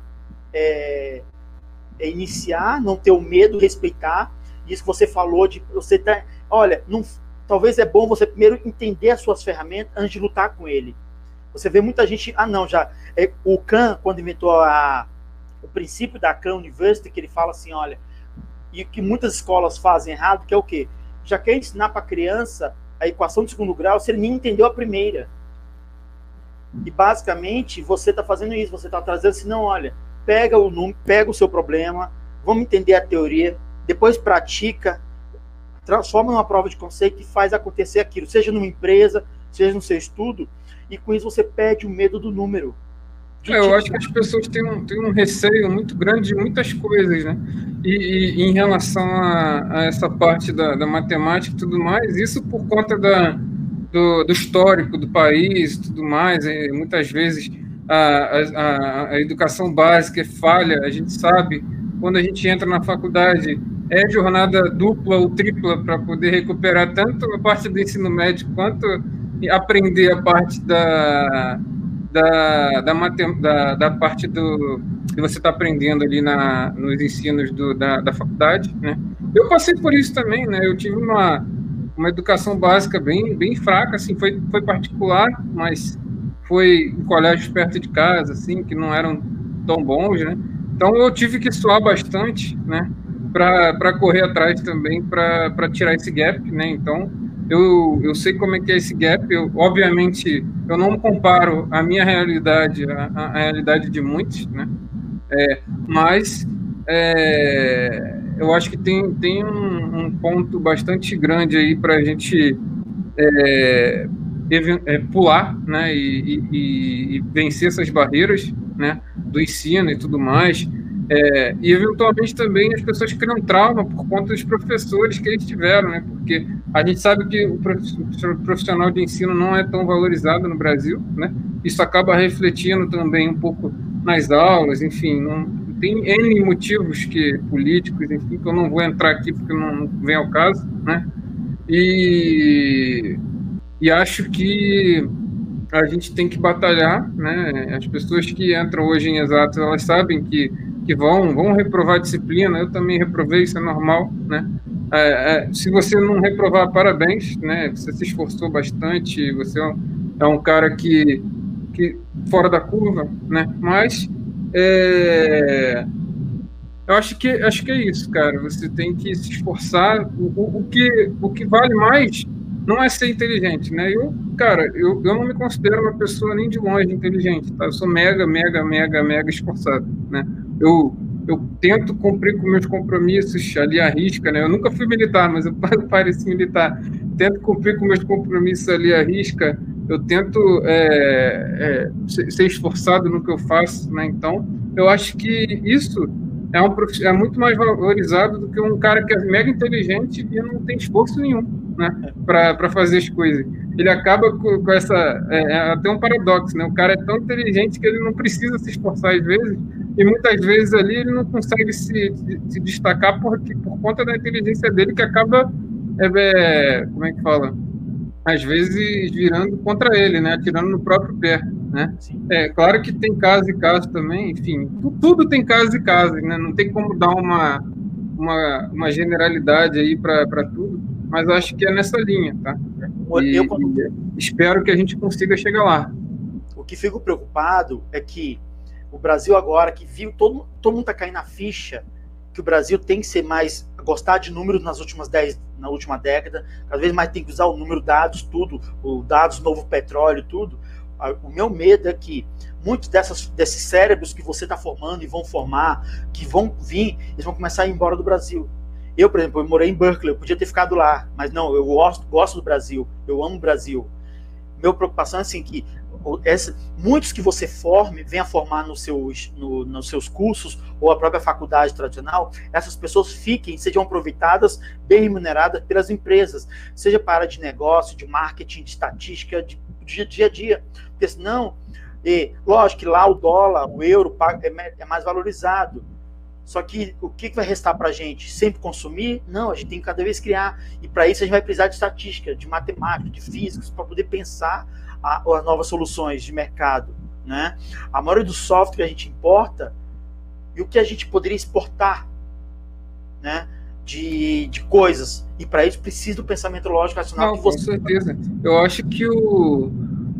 A: é, é iniciar, não ter o medo, respeitar isso que você falou de você tá, olha, não, talvez é bom você primeiro entender as suas ferramentas antes de lutar com ele. Você vê muita gente, ah não, já é, o Khan quando inventou a, o princípio da Khan University que ele fala assim, olha, e que muitas escolas fazem errado, que é o quê? Já quer ensinar para a criança a equação de segundo grau se ele nem entendeu a primeira. E basicamente você está fazendo isso, você está trazendo assim, não, olha, pega o número, pega o seu problema, vamos entender a teoria, depois pratica, transforma numa prova de conceito e faz acontecer aquilo, seja numa empresa, seja no seu estudo, e com isso você perde o medo do número.
B: É, eu acho que as pessoas têm um, têm um receio muito grande de muitas coisas, né? E, e em relação a, a, essa parte da, da matemática e tudo mais, isso por conta da, do, do histórico do país e tudo mais, e muitas vezes a, a, a educação básica é falha, a gente sabe, quando a gente entra na faculdade, é jornada dupla ou tripla para poder recuperar tanto a parte do ensino médio quanto aprender a parte da, da, da, da, da parte do que você está aprendendo ali na, nos ensinos do, da, da faculdade, né? Eu passei por isso também, né? Eu tive uma, uma educação básica bem, bem fraca, assim, foi, foi particular, mas foi em colégios perto de casa, assim, que não eram tão bons, né? Então eu tive que suar bastante, né? Para correr atrás também, para tirar esse gap, né? Então eu, eu sei como é que é esse gap. Eu, obviamente, eu não comparo a minha realidade à, à realidade de muitos, né? É, mas é, eu acho que tem, tem um, um ponto bastante grande aí para a gente é, é, pular né, e, e, e, vencer essas barreiras né, do ensino e tudo mais. É, e eventualmente também as pessoas criam trauma por conta dos professores que eles tiveram, né? Porque a gente sabe que o profissional de ensino não é tão valorizado no Brasil, né? Isso acaba refletindo também um pouco nas aulas, enfim, não, tem N motivos que políticos, enfim, que eu não vou entrar aqui porque não vem ao caso, né? E, e acho que a gente tem que batalhar, né? As pessoas que entram hoje em exatos, elas sabem que que vão, vão reprovar disciplina, eu também reprovei, isso é normal, né? É, é, se você não reprovar, parabéns, né? Você se esforçou bastante, você é um, é um cara que, que fora da curva, né? Mas é, eu acho que acho que é isso, cara. Você tem que se esforçar. O, o, o que o que vale mais não é ser inteligente, né? Eu, cara, eu, eu não me considero uma pessoa nem de longe inteligente, tá? Eu sou mega, mega, mega, mega esforçado, né? eu, eu tento cumprir com meus compromissos ali à risca, né? Eu nunca fui militar, mas eu pareci militar. Tento cumprir com meus compromissos ali à risca. Eu tento é, é, ser esforçado no que eu faço, né? Então, eu acho que isso é, um, é muito mais valorizado do que um cara que é mega inteligente e não tem esforço nenhum, né? Para fazer as coisas. Ele acaba com, com essa. É, é até um paradoxo, né? O cara é tão inteligente que ele não precisa se esforçar às vezes e muitas vezes ali ele não consegue se, se destacar porque, por conta da inteligência dele que acaba, é, é, como é que fala? Às vezes virando contra ele, né? Atirando no próprio pé, né? É claro que tem casos e casos também, enfim, tudo tem casos e casos, né? Não tem como dar uma, uma, uma generalidade aí para tudo, mas acho que é nessa linha, tá? E, eu, quando... espero que a gente consiga chegar lá.
A: O que fico preocupado é que o Brasil agora, que viu, todo, todo mundo tá caindo na ficha que o Brasil tem que ser mais, gostar de números nas últimas 10, na última década, cada vez mais tem que usar o número dados, tudo, o dados novo petróleo, tudo. O meu medo é que muitos dessas, desses cérebros que você está formando e vão formar, que vão vir, eles vão começar a ir embora do Brasil. Eu, por exemplo, eu morei em Berkeley, eu podia ter ficado lá, mas não, eu gosto, gosto do Brasil, eu amo o Brasil. Minha preocupação é assim que muitos que você forme, venha formar nos seus, no, nos seus cursos ou a própria faculdade tradicional, essas pessoas fiquem, sejam aproveitadas, bem remuneradas pelas empresas, seja para área de negócio, de marketing, de estatística, de, de dia a dia. Porque senão, e, lógico que lá o dólar, o euro é, é mais valorizado. Só que o que vai restar para a gente? Sempre consumir? Não, a gente tem que cada vez criar. E para isso a gente vai precisar de estatística, de matemática, de físicos, para poder pensar as novas soluções de mercado. Né? A maioria do software que a gente importa e o que a gente poderia exportar né? de, de coisas. E para isso precisa do pensamento lógico racional.
B: Não, você... Com certeza. Eu acho que o,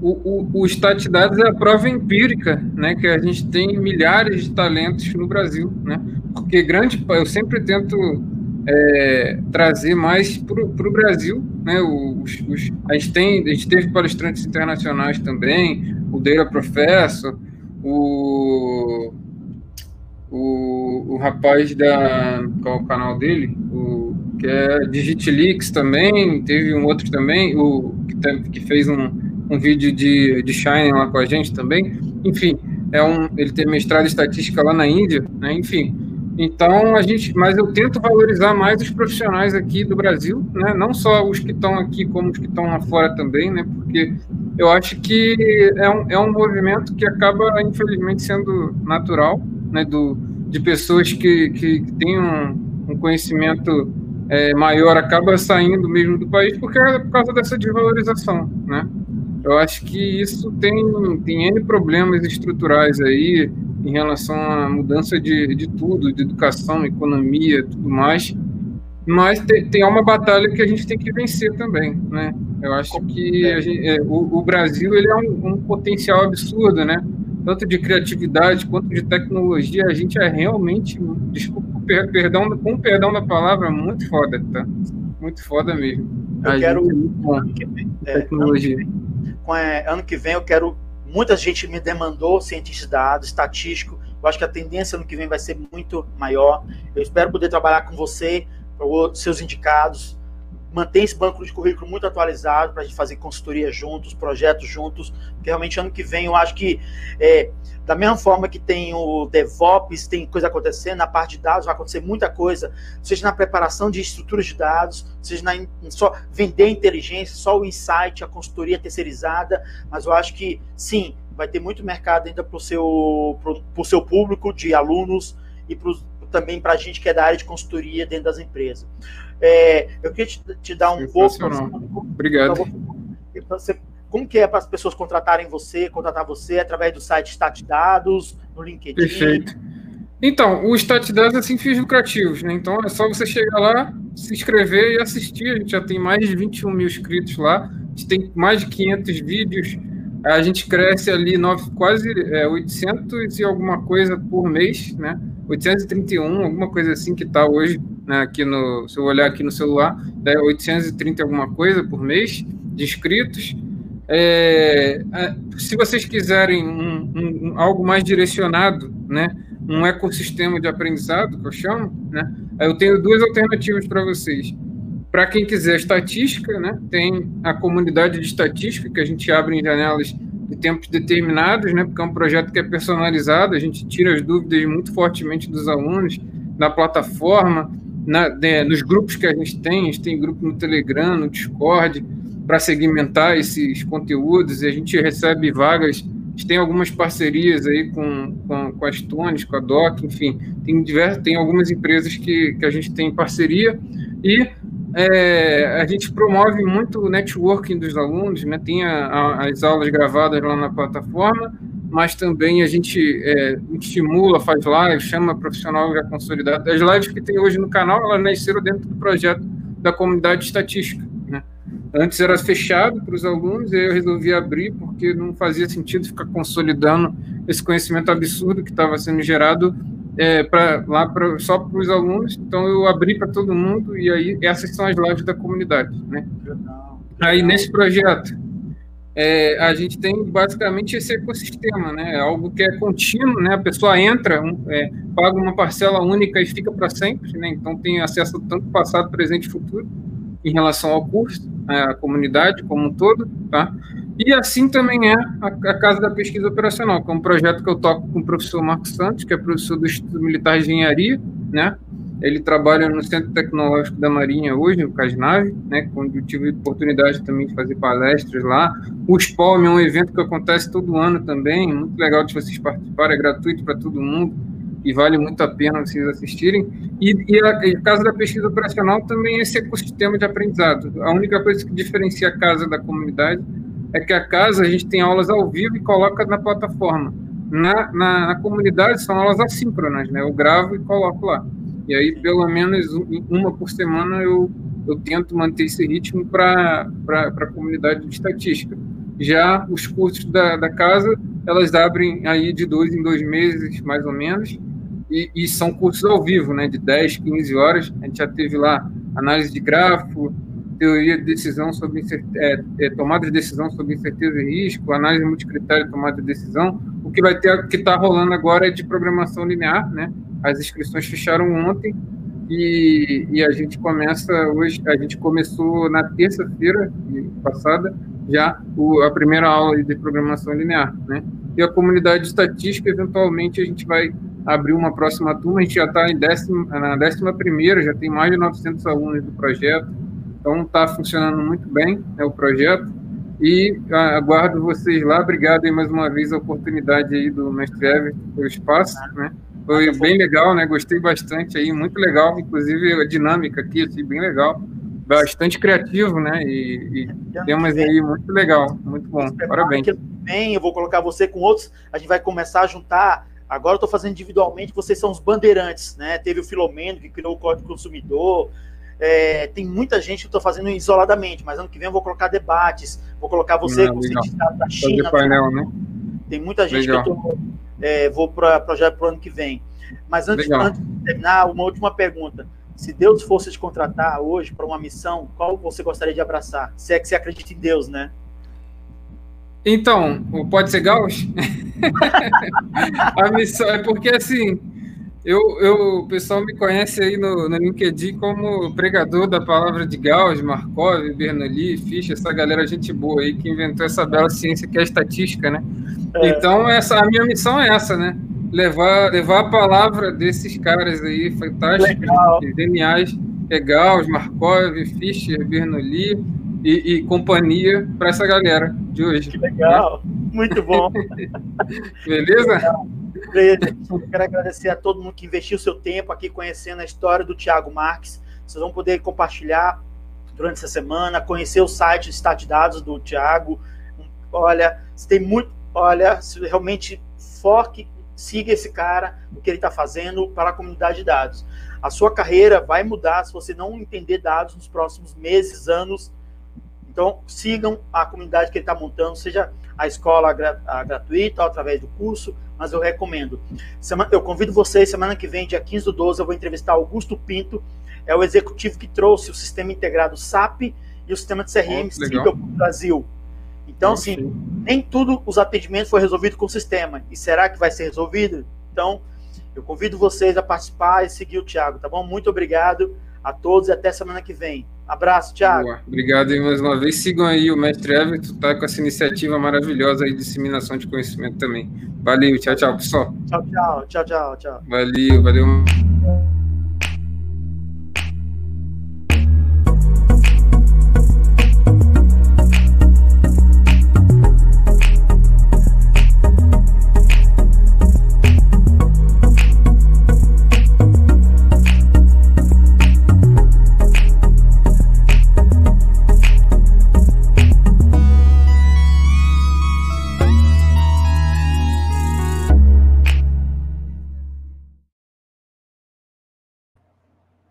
B: o, o, o é a prova empírica, né, que a gente tem milhares de talentos no Brasil, né, porque grande, eu sempre tento é, trazer mais para o Brasil, né? Os, os, a, gente tem, a gente teve palestrantes internacionais também, o Deira Professor, o, o, o rapaz da. Qual é o canal dele? O, que é Digitlix também, teve um outro também, o, que, que fez um, um vídeo de, de Shine lá com a gente também. Enfim, é um, ele tem mestrado em estatística lá na Índia, né? Enfim, então a gente, mas eu tento valorizar mais os profissionais aqui do Brasil, né? Não só os que estão aqui, como os que estão lá fora também, né? Porque eu acho que é um, é um movimento que acaba infelizmente sendo natural, né? Do de pessoas que, que, que têm um, um conhecimento é, maior acaba saindo mesmo do país porque é por causa dessa desvalorização, né? Eu acho que isso tem, tem N problemas estruturais aí em relação à mudança de, de tudo, de educação, economia, tudo mais. Mas tem, tem uma batalha que a gente tem que vencer também, né? Eu acho que gente, é, o, o, Brasil ele é um, um, potencial absurdo, né? Tanto de criatividade quanto de tecnologia, a gente é realmente, desculpa, perdão, com perdão da palavra, muito foda, tá? Muito foda mesmo.
A: Eu a quero é ano que vem, é, tecnologia. É, ano que vem eu quero muita gente me demandou cientista de dados, estatístico. Eu acho que a tendência ano que vem vai ser muito maior. Eu espero poder trabalhar com você para seus indicados, manter esse banco de currículo muito atualizado para a gente fazer consultoria juntos, projetos juntos, porque realmente ano que vem eu acho que, é, da mesma forma que tem o DevOps, tem coisa acontecendo, na parte de dados vai acontecer muita coisa, seja na preparação de estruturas de dados, seja na, só vender inteligência, só o insight, a consultoria terceirizada, mas eu acho que, sim, vai ter muito mercado ainda para o seu, seu público de alunos e para os também para a gente que é da área de consultoria dentro das empresas. É, eu queria te, te dar um pouco.
B: Obrigado.
A: Você, como que é para as pessoas contratarem você, contratar você através do site Stat Dados, no LinkedIn?
B: Perfeito. Então, o Stat Dados é sem fins lucrativos, né? Então é só você chegar lá, se inscrever e assistir. A gente já tem mais de 21 mil inscritos lá, a gente tem mais de 500 vídeos. A gente cresce ali nove, quase é, 800 e alguma coisa por mês, né? 831, alguma coisa assim que está hoje, né, aqui no, se eu olhar aqui no celular, é 830 alguma coisa por mês de inscritos. É, se vocês quiserem um, um, algo mais direcionado, né, um ecossistema de aprendizado, que eu chamo, né, eu tenho duas alternativas para vocês. Para quem quiser estatística, né, tem a comunidade de estatística, que a gente abre em janelas de tempos determinados, né? Porque é um projeto que é personalizado, a gente tira as dúvidas muito fortemente dos alunos na plataforma, na, de, nos grupos que a gente tem, a gente tem grupo no Telegram, no Discord, para segmentar esses conteúdos, e a gente recebe vagas, a gente tem algumas parcerias aí com, com, com as Tones, com a Doc, enfim, tem, diversas, tem algumas empresas que, que a gente tem parceria, e é, a gente promove muito o networking dos alunos, né? tem a, a, as aulas gravadas lá na plataforma, mas também a gente é, estimula, faz lives, chama profissional já consolidado. As lives que tem hoje no canal, elas nasceram dentro do projeto da comunidade estatística. Né? Antes era fechado para os alunos, e eu resolvi abrir porque não fazia sentido ficar consolidando esse conhecimento absurdo que estava sendo gerado é, pra, lá pra, só para os alunos, então eu abri para todo mundo e aí essas são as lives da comunidade, né? Aí nesse projeto é, a gente tem basicamente esse ecossistema, né? É algo que é contínuo, né? A pessoa entra, é, paga uma parcela única e fica para sempre, né? Então tem acesso tanto passado, presente e futuro em relação ao curso? A comunidade como um todo, tá? E assim também é a, Casa da Pesquisa Operacional, que é um projeto que eu toco com o professor Marcos Santos, que é professor do Instituto Militar de Engenharia, né? Ele trabalha no Centro Tecnológico da Marinha hoje, no Casnave, né? Onde eu tive oportunidade também de fazer palestras lá. O SPOM é um evento que acontece todo ano também, muito legal de vocês participarem, é gratuito para todo mundo e vale muito a pena vocês assistirem. E, e a, a Casa da Pesquisa Operacional também é esse ecossistema de aprendizado. A única coisa que diferencia a casa da comunidade é que a casa a gente tem aulas ao vivo e coloca na plataforma. Na, na, na comunidade são aulas assíncronas, né? Eu gravo e coloco lá. E aí, pelo menos uma por semana, eu, eu tento manter esse ritmo para a comunidade de estatística. Já os cursos da, da casa, elas abrem aí de dois em dois meses, mais ou menos, e, e, são cursos ao vivo, né, de 10, 15 horas. A gente já teve lá análise de grafo, teoria de decisão sobre é, é, tomada de decisão sobre incerteza e risco, análise multicritério tomada de decisão. O que vai ter, que está rolando agora é de programação linear, né? As inscrições fecharam ontem e, e a gente começa hoje, a gente começou na terça-feira passada já o, a primeira aula de programação linear, né? E a comunidade estatística, eventualmente, a gente vai abrir uma próxima turma, a gente já está na décima primeira, já tem mais de 900 alunos do projeto, então está funcionando muito bem é o projeto e aguardo vocês lá. Obrigado aí mais uma vez a oportunidade aí do Mestre Everton pelo espaço, né? Foi bem legal, né? Gostei bastante aí, muito legal, inclusive a dinâmica aqui, assim, bem legal. bastante criativo, né? E, e temas aí muito legal, muito bom. Parabéns.
A: Bem, eu vou colocar você com outros. A gente vai começar a juntar. Agora eu estou fazendo individualmente, vocês são os bandeirantes, né? Teve o Filomeno que criou o Código Consumidor. É, tem muita gente que eu estou fazendo isoladamente, mas ano que vem eu vou colocar debates, vou colocar você
B: Não, legal.
A: sindicato da China.
B: painel, né?
A: Tem muita gente
B: Legal.
A: que eu tô, é, vou para projeto para o ano que vem. Mas antes, antes de terminar, uma última pergunta. Se Deus fosse te contratar hoje para uma missão, qual você gostaria de abraçar? Se é que você acredita em Deus, né?
B: Então, o pode ser Gauss? a missão é porque assim, eu, eu, o pessoal me conhece aí no, no LinkedIn como pregador da palavra de Gauss, Markov, Bernoulli, Fischer, essa galera gente boa aí que inventou essa bela ciência que é a estatística, né?
A: É.
B: Então, essa, a minha missão é essa, né? Levar, levar a palavra desses caras aí fantásticos,
A: Legal.
B: geniais, é Gauss, Markov, Fischer, Bernoulli e, e companhia para essa galera de hoje.
A: Que legal. Muito bom.
B: Beleza?
A: Eu quero agradecer a todo mundo que investiu seu tempo aqui conhecendo a história do Thiago Marques. Vocês vão poder compartilhar durante essa semana, conhecer o site Stat de Dados do Thiago. Olha, se tem muito. Olha, se realmente foque, siga esse cara, o que ele está fazendo para a comunidade de dados. A sua carreira vai mudar se você não entender dados nos próximos meses, anos. Então, sigam a comunidade que ele está montando, seja a escola a gratuita ou através do curso, mas eu recomendo. Eu convido vocês, semana que vem, dia 15 do 12, eu vou entrevistar Augusto Pinto, é o executivo que trouxe o sistema integrado SAP e o sistema de CRM
B: Oh,
A: para o Brasil. Então, assim, nem tudo os atendimentos foi resolvido com o sistema. E será que vai ser resolvido? Então, eu convido vocês a participar e seguir o Thiago, tá bom? Muito obrigado a todos e até semana que vem. Abraço, Thiago.
B: Boa. Obrigado aí mais uma vez. Sigam aí o Mestre Everton, tá com essa iniciativa maravilhosa aí de disseminação de conhecimento também. Valeu, tchau, tchau, pessoal.
A: Tchau, tchau, tchau, tchau, tchau.
B: Valeu, valeu.